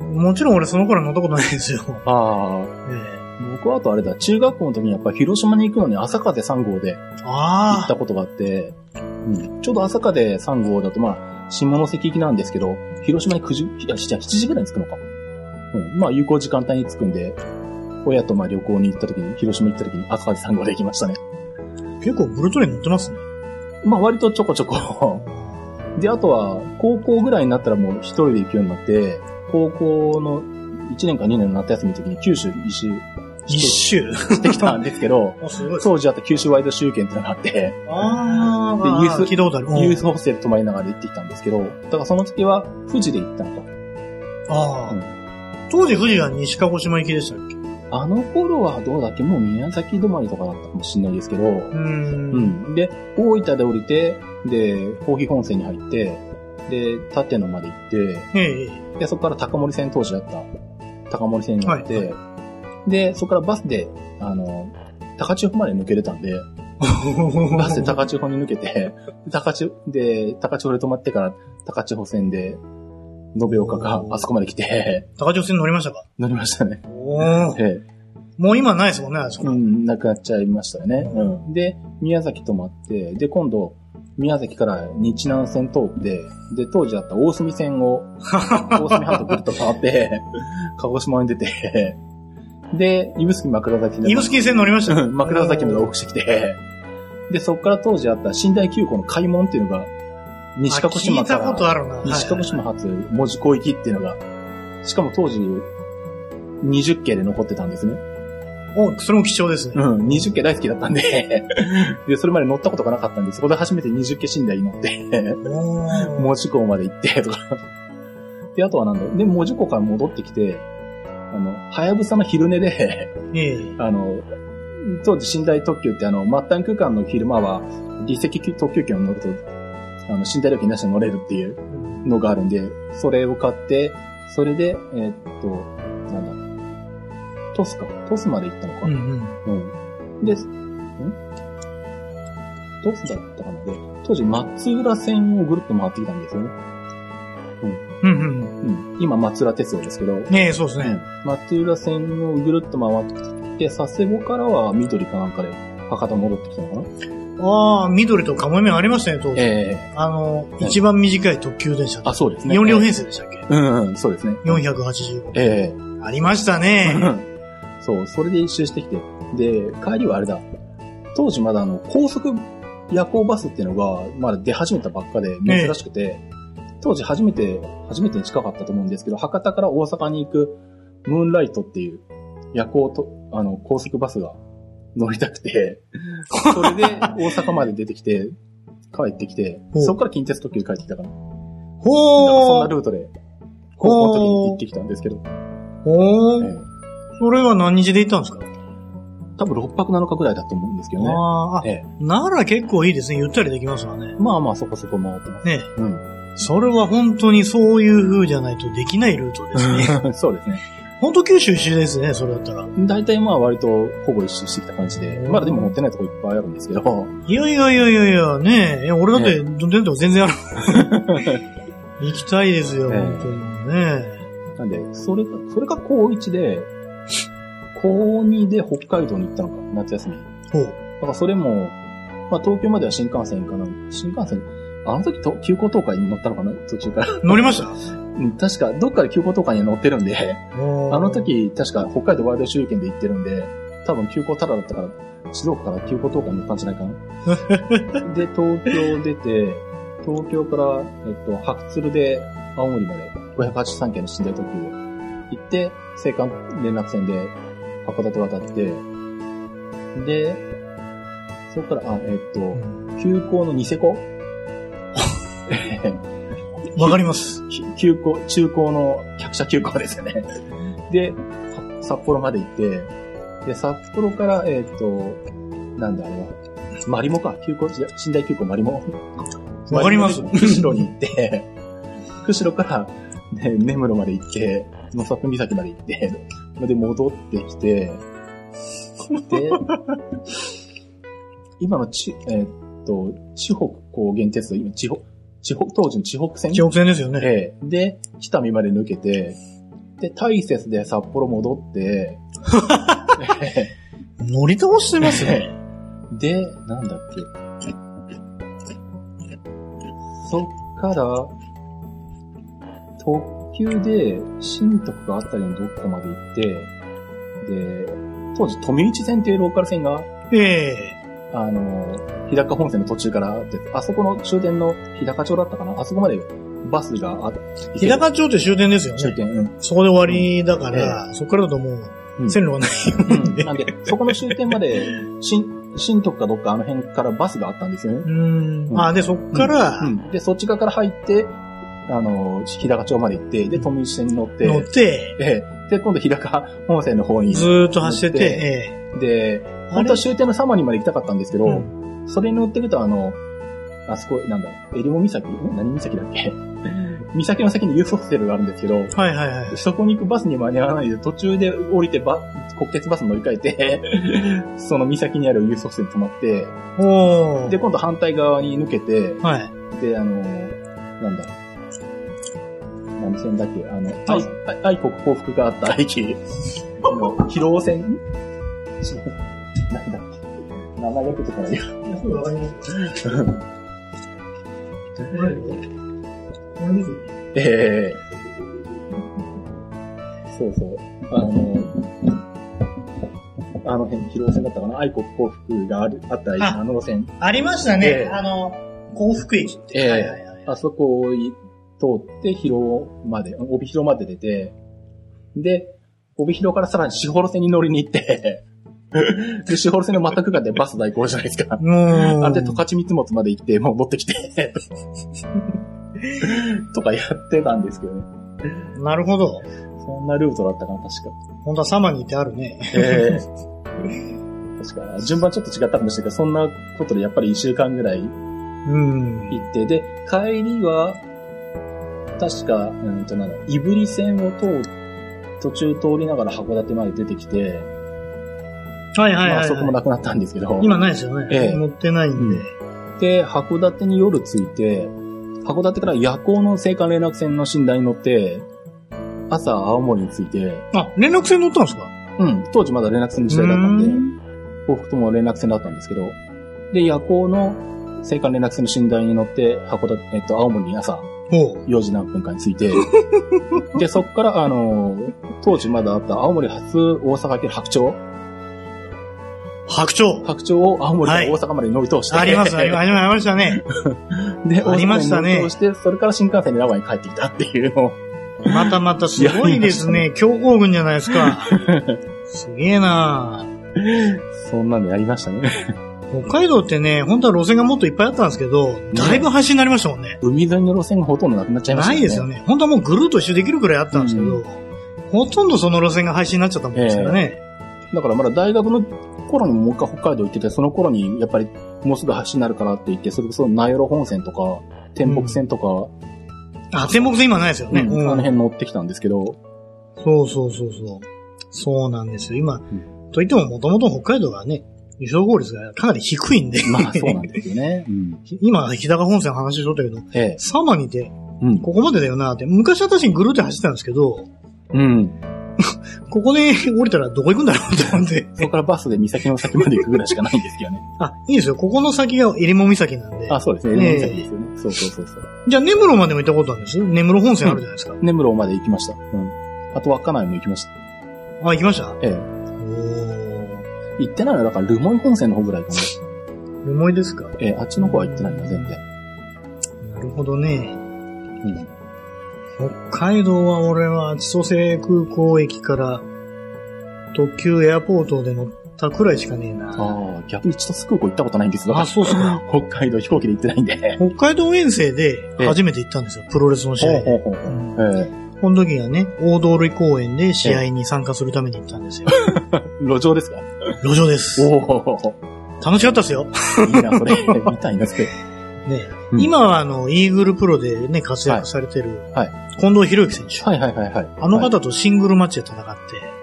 もちろん俺その頃乗ったことないですよ。ああ。ええ僕はあとあれだ、中学校の時にやっぱ広島に行くのに朝風3号で行っあたことがあって、うん、ちょうど朝風3号だとまあ、下関行きなんですけど、広島に9時、いや、7時ぐらいに着くのか。うん、まあ、有効時間帯に着くんで、親とまあ旅行に行った時に、広島行った時に朝風3号で行きましたね。あ。結構ブルートレイン乗ってますね。まあ、割とちょこちょこ。で、あとは、高校ぐらいになったらもう一人で行くようになって、高校の1年か2年の夏休みの時に九州一周一周？してきたんですけど。当時あった九州ワイド集券ってのがあって、ああ、でユース。ユースホステル泊まりながら行ってきたんですけど、だからその時は富士で行ったのか。ああ、うん当時富士は西鹿児島行きでしたっけ？うあの頃はどうだっけ？もう宮崎止まりとかだったかもしれないですけど、ー。うんん。で、大分で降りて、で、コーヒー本線に入って、で、立野まで行って、ええ。で、そこから高森線当時あった、高森線に乗って、はいで、そこからバスで、あの、高千穂まで抜けれたんで、バスで高千穂に抜けて、で高千穂、で、高千穂で止まってから高千穂線で、延岡があそこまで来て、高千穂線乗りましたか？乗りましたね。おーええもう今ないですもんね、あそこ。うん、なくなっちゃいましたよね。うん。で、宮崎泊まって、で、今度、宮崎から日南線通って、で、当時あった大隅線を、大隅半島ぐるっと回って、鹿児島に出て、で、指宿枕崎で、指宿線乗りましたうん枕崎まで往復してきて、で、そこから当時あった寝台急行の開門っていうのが、西鹿児島から。西鹿児島はい発文字港行きっていうのが、しかも当時、20系で残ってたんですね。はいお、それも貴重ですね。うん、20系大好きだったんで、で、それまで乗ったことがなかったんで、そこで初めて20系寝台に乗って、門司港まで行って、とか。で、あとはなんだ。で、門司港から戻ってきて、あの、はやぶさの昼寝で、ええ。あの、当時寝台特急ってあの、末端区間の昼間は、離席特急券を乗ると、あの、寝台料金なしで乗れるっていうのがあるんで、それを買って、それで、えーっと、なんだ、トスか。トスまで行ったのか。うんうん。うん。で、ん？どうだったかなで、当時松浦線をぐるっと回ってきたんですよね。うんうん。うん。今松浦鉄道ですけど、ねえ、そうですね。松浦線をぐるっと回ってきて、佐世保からは緑かなんかで博多戻ってきたのかなああ、緑とカモメありましたね、当時。えあの、え一番短い特急電車え。あ、そうですね。4両え編成でしたっけ？えうんうん、そうですね。?485。ええ。ありましたね。そう、それで一周してきて。で、帰りはあれだ。当時まだあの、高速夜行バスっていうのが、まだ出始めたばっかで珍しくて、当時初めて、初めてに近かったと思うんですけど、博多から大阪に行くムーンライトっていう夜行と、あの、高速バスが乗りたくて、それで大阪まで出てきて、帰ってきて、そこから近鉄特急で帰ってきたから。だからそんほー。なルートで、高校の時に行ってきたんですけど、ほー。ええそれは何日で行ったんですか？多分6泊7日くらいだと思うんですけどね。あーあ、ええなら結構いいですね。ゆったりできますわね。まあまあそこそこ回ってます。ねうん。それは本当にそういう風じゃないとできないルートですね。そうですね。本当九州一周ですね、それだったら。大体まあ割とほぼ一周してきた感じで、まだでも乗ってないとこいっぱいあるんですけど、いやいやいやいやいや、ねえ。いや俺だって、どんでも全然ある。行きたいですよ、ええ本当にね。なんで、それが、それが高1で、高2で北海道に行ったのか、夏休み。ほう。だからそれも、まあ東京までは新幹線かな。新幹線、あの時と急行東海に乗ったのかな途中から。乗りました？うん確か、どっかで急行東海に乗ってるんで、ああの、時、確か北海道ワイド周遊券で行ってるんで、多分急行タダだったから、静岡から急行東海に乗ったんじゃないかな。で、東京出て、東京から、えっと、白鶴で青森まで583件の寝台特急行って、青函連絡船で函館渡って、で、そこから、あ、えっと、急行のニセコ？わかります。急行、中高の客車急行ですよね。で、札幌まで行って、で、札幌から、えっ、と、なんだあれは、マリモか、急行、寝台急行マリモ。わかります釧路に行って、釧路から、ね、根室まで行って、野作岬まで行って、で、戻ってきて、で、今のち、えっ、と、地北高原鉄道、今、地北、地北、当時の地北線？記憶線ですよね。ええで、北見まで抜けて、で、大雪で札幌戻って、乗り倒してますね。で、なんだっけ。そっから、特急で、新徳があったりのどっかまで行って、で、当時、富市線っていうローカル線が、ええあの、日高本線の途中からあって、あそこの終点の日高町だったかな？あそこまでバスがあ日高町って終点ですよね。終点、うん。そこで終わりだから、そこからだともう、うん線路がないもんで。なんで、そこの終点まで、新、新徳かどっかあの辺からバスがあったんですよね。うーん。あ、で、そっから、うん。で、そっち側から入って、あの、日高町まで行って、で、富市線に乗って、乗って、ええで、今度日高本線の方に。ずーっと走ってて、えで、え本当は終点のサマニまで行きたかったんですけど、うん。それに乗ってると、あの、あそこ、なんだ、エリモ岬？ん。何岬だっけ？岬の先にユースホステルがあるんですけど、はいはいはい。そこに行くバスに間に合わないで、途中で降りてバ、国鉄バス乗り換えて、その岬にあるユースホステルに泊まって。で、今度反対側に抜けて、はい。で、あの、なんだ、何線だっけ？あの、はい。愛愛国幸福があった駅の、広尾線？700とかで。そう、ええー、そうそう。あの、あの辺、広尾線だったかな？愛国幸福がある、あったあの路線。ありましたね。えー、あの、幸福駅って。ええー、あそこを通って広尾まで、帯広まで出て、で、帯広からさらに四方路線に乗りに行って で、四幌線の全くがでバス代行じゃないですか。うーん。あれで、十勝三つまで行って、もう乗ってきて、とかやってたんですけどね。なるほど。そんなルートだったかな、確か。本当はサマにってあるね。ええ確か、順番ちょっと違ったかもしれないけど、そんなことでやっぱり一週間ぐらいうん。行って、で、帰りは、確か、うんとなんだ、胆振線を通、途中通りながら函館まで出てきて、はいはいはい、まあはい。そこもなくなったんですけど、今ないですよね。ええ。乗ってないんで。で、函館に夜着いて、函館から夜行の青函連絡船の寝台に乗って、朝青森に着いて、あ、連絡船乗ったんですか？うん、当時まだ連絡船の時代だったんで、うん。幸福とも連絡船だったんですけど、で、夜行の青函連絡船の寝台に乗って、函館、えっと、青森に朝ほう。4時何分かに着いて、で、そっから、あの、当時まだあった青森発大阪行白鳥白鳥。白鳥を青森から大阪まで乗り通して、あります、ありますありましたね。で、ありましたね乗り通して、それから新幹線で名古屋に帰ってきたっていうのを、またまたすごいですね。強行軍じゃないですか。すげえなそんなのやりましたね。北海道ってね、本当は路線がもっといっぱいあったんですけど、だいぶ廃止になりましたもんね。海沿いの路線がほとんどなくなっちゃいましたないですよ。ね。本当はもうぐるっと一周できるくらいあったんですけど、うほとんどその路線が廃止になっちゃったもんですからね。だからまだ大学の頃にももう一回北海道行ってて、その頃にやっぱりもうすぐ橋になるからって言って、それこそ名寄本線とか、天北線とか、あ、天北線今ないですよね。うんうんあの辺乗ってきたんですけど、そうそうそうそう。そうなんですよ。今、んといってももともと北海道はね、輸送効率がかなり低いんで。まあそうなんですよね。うん、今、日高本線の話しとったけど、ええ。サマにて、うん。ここまでだよなって。昔私ぐるって走ってたんですけど、うん。ここで降りたらどこ行くんだろうと思って。そこからバスで岬の先まで行くぐらいしかないんですけどね。あ、いいですよ。ここの先が襟裳岬なんで。あ、そうですね。ええ岬ですよね。そうそうそうそう。じゃあ根室までも行ったことあるんです根室本線あるじゃないですか。根室まで行きました。うん。あと稚内も行きました。あ、行きました？ええ。おー。行ってないのはだから留萌本線の方ぐらいかな。思いですか？ええ、あっちの方は行ってないな、全然。なるほどね。うん。北海道は俺は千歳空港駅から特急エアポートで乗ったくらいしかねえな。ああ、逆に千歳空港行ったことないんですが。あ、そうっすか。北海道飛行機で行ってないんで。北海道遠征で初めて行ったんですよ、プロレスの試合で。ほうほうほううんえこの時はね、大通り公園で試合に参加するために行ったんですよ。え 路上ですか？路上です。おお楽しかったですよ。いいな、それ。見たいな、それ。ね、うん今はあの、イーグルプロでね、活躍されてる、はい近藤博之選手。はいはいはいはい。あのはい方とシングルマッチで戦って、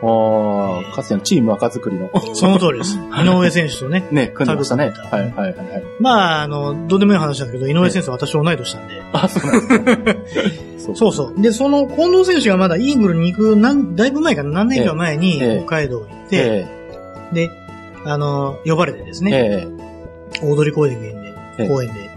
ああ、かつてのチーム若作りの。その通りです。井上選手とね。ね、組んでましたね。はいはいはいはい。まあ、あの、どうでもいい話なんですけど、井上選手は私と同い年なんで。あ、そうなんですね。そうそう。で、その近藤選手がまだイーグルに行く、なん、だいぶ前かな、何年か前にええ北海道行って、えで、あの、呼ばれてですえね、え大通公園で、ええ公園で、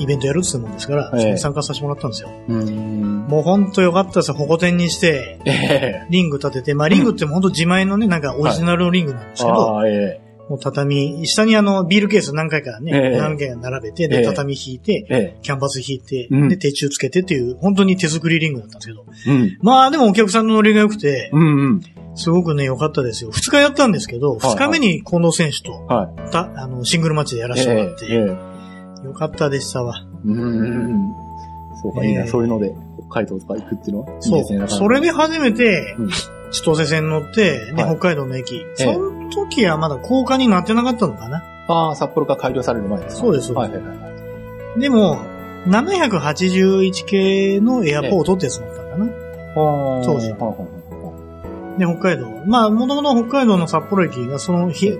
イベントやるって言ったもんですから、ええそれに参加させてもらったんですよ。えう。もうほんとよかったですよ。保護店にして、ええリング立てて、まあリングってもほんと自前のね、なんかオリジナルのリングなんですけど、ああ、えもう畳、下にあの、ビールケース何回かね、ええ何回か並べて、えで、え畳引いて、ええキャンバス引いて、うんで、鉄柱つけてっていう、本当に手作りリングだったんですけど。えうん。まあでもお客さんのノリが良くて、うんうん。すごくね、良かったですよ。二日やったんですけど、はい二日目に近藤選手と、はた、あの、シングルマッチでやらい。せてもらって、ええよかったでしたわ。うんうんうん。そうか、いいな、ええそういうので、北海道とか行くっていうのはいいそうですね。な。かなかそれで初めてうん、千歳線乗って、ね、はい北海道の駅。その時はまだ高架になってなかったのかな？ああ、札幌が改良される前ですか？そうですはいはいはい。でも、781系のエアポートってやつだったかな？当時で、北海道。まあ、もともと北海道の札幌駅がそのひ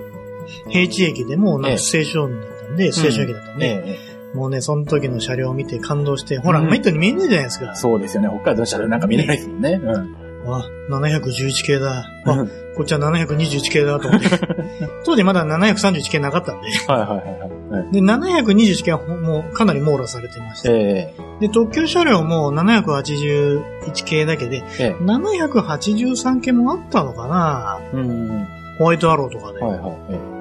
平地駅でも、なんええかステーションだったんで、ステーション駅だったんあで、ええもうね、その時の車両を見て感動して、ほら、うんめったに見えないじゃないですか。そうですよね。北海道の車両なんか見れないですもんね。うん。あ、711系だ。あ、うんこっちは721系だと思って。当時まだ731系なかったんで。はいはいはいはい。で、721系はもうかなり網羅されてまして。えで、特急車両も781系だけで、えええ783系もあったのかなうん。ホワイトアローとかで。はいはい。え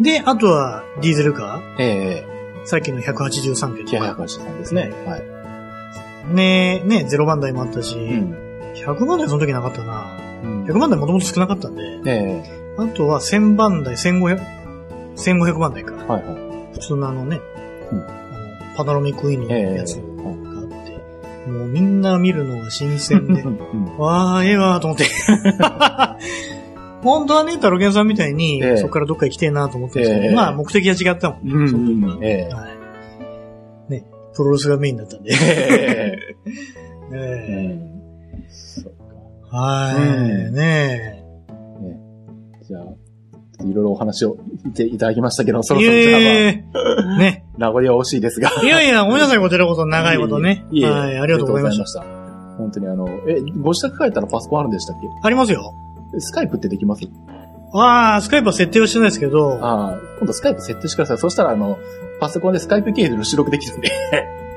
で、あとはディーゼルカー？ええさっきの183系えとか。983ですね。はい。ねね、0番台もあったし、うん。100番台その時なかったな。うん100番台もともと少なかったんで、えあとは1000番台、1500、1500番台か。えはいはい。普通のあのね、うんあのパナロミックウィンのやつがあって、もうみんな見るのが新鮮でう、んわー、ええわーと思って。本当はね、タロケンさんみたいに、ええそこからどっか行きたいなと思ってるんですけど、ええまあ目的が違ったもんね。うんその時はうんええはい。ね、プロレスがメインだったんで。ええ うえんそうえはい、うんねじゃあ、いろいろお話を言っていただきましたけど、そえ。いろそろじゃあ、まあえいえ、ね。名残は惜しいですが。いやいや、ごめんなさい、こちらこそ長いことね。いえいえはい、ありがとうございました。た。本当にあの、え、ご自宅帰ったらパソコンあるんでしたっありますよ。けスカイプってできます？ああ、スカイプは設定はしてないですけど、ああ、今度スカイプ設定してください。そしたらあの、パソコンでスカイプ経由での収録できるんで、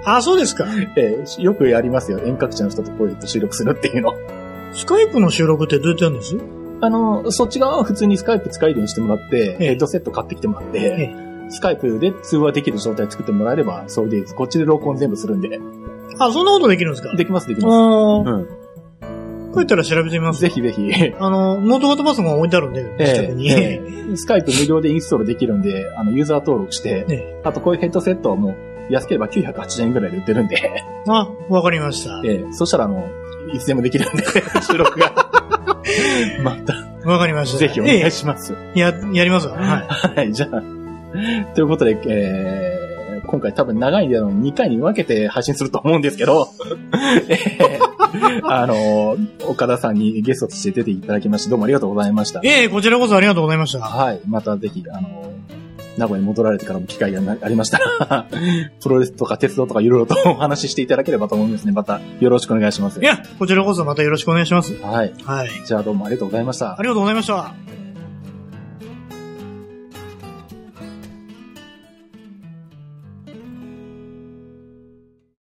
あ、そうですか。えーよくやりますよ。遠隔地の人とこうやって収録するっていうの。スカイプの収録ってどうやってやるんです？あの、そっち側は普通にスカイプ使えるようにしてもらって、ええヘッドセット買ってきてもらって、えスカイプで通話できる状態作ってもらえれば、それでいいです。こっちで録音全部するんで。あ、そんなことできるんですか？できます、できます。ああ、うん。帰ったら調べてみます。ぜひぜひ。あの、ノート型パソコン置いてあるんで、自宅に。ええスカイプ無料でインストールできるんで、あの、ユーザー登録して、えあとこういうヘッドセットはもう、安ければ980円ぐらいで売ってるんで、あ、わかりました。ええそしたらあの、いつでもできるんで、収録が。また、わかりました。ぜひお願いします。ええや、やりますわ。はい。はい、じゃあ、ということで、えー今回多分長いんであの2回に分けて配信すると思うんですけど、えーあの、岡田さんにゲストとして出ていただきまして、どうもありがとうございました。ええこちらこそありがとうございました。はい、またぜひ、あの、名古屋に戻られてからも機会がなありましたら、プロレスとか鉄道とかいろいろとお話ししていただければと思うんですね。またよろしくお願いします。いや、こちらこそまたよろしくお願いします。はい。はい。じゃあどうもありがとうございましたあ。りがとうございました。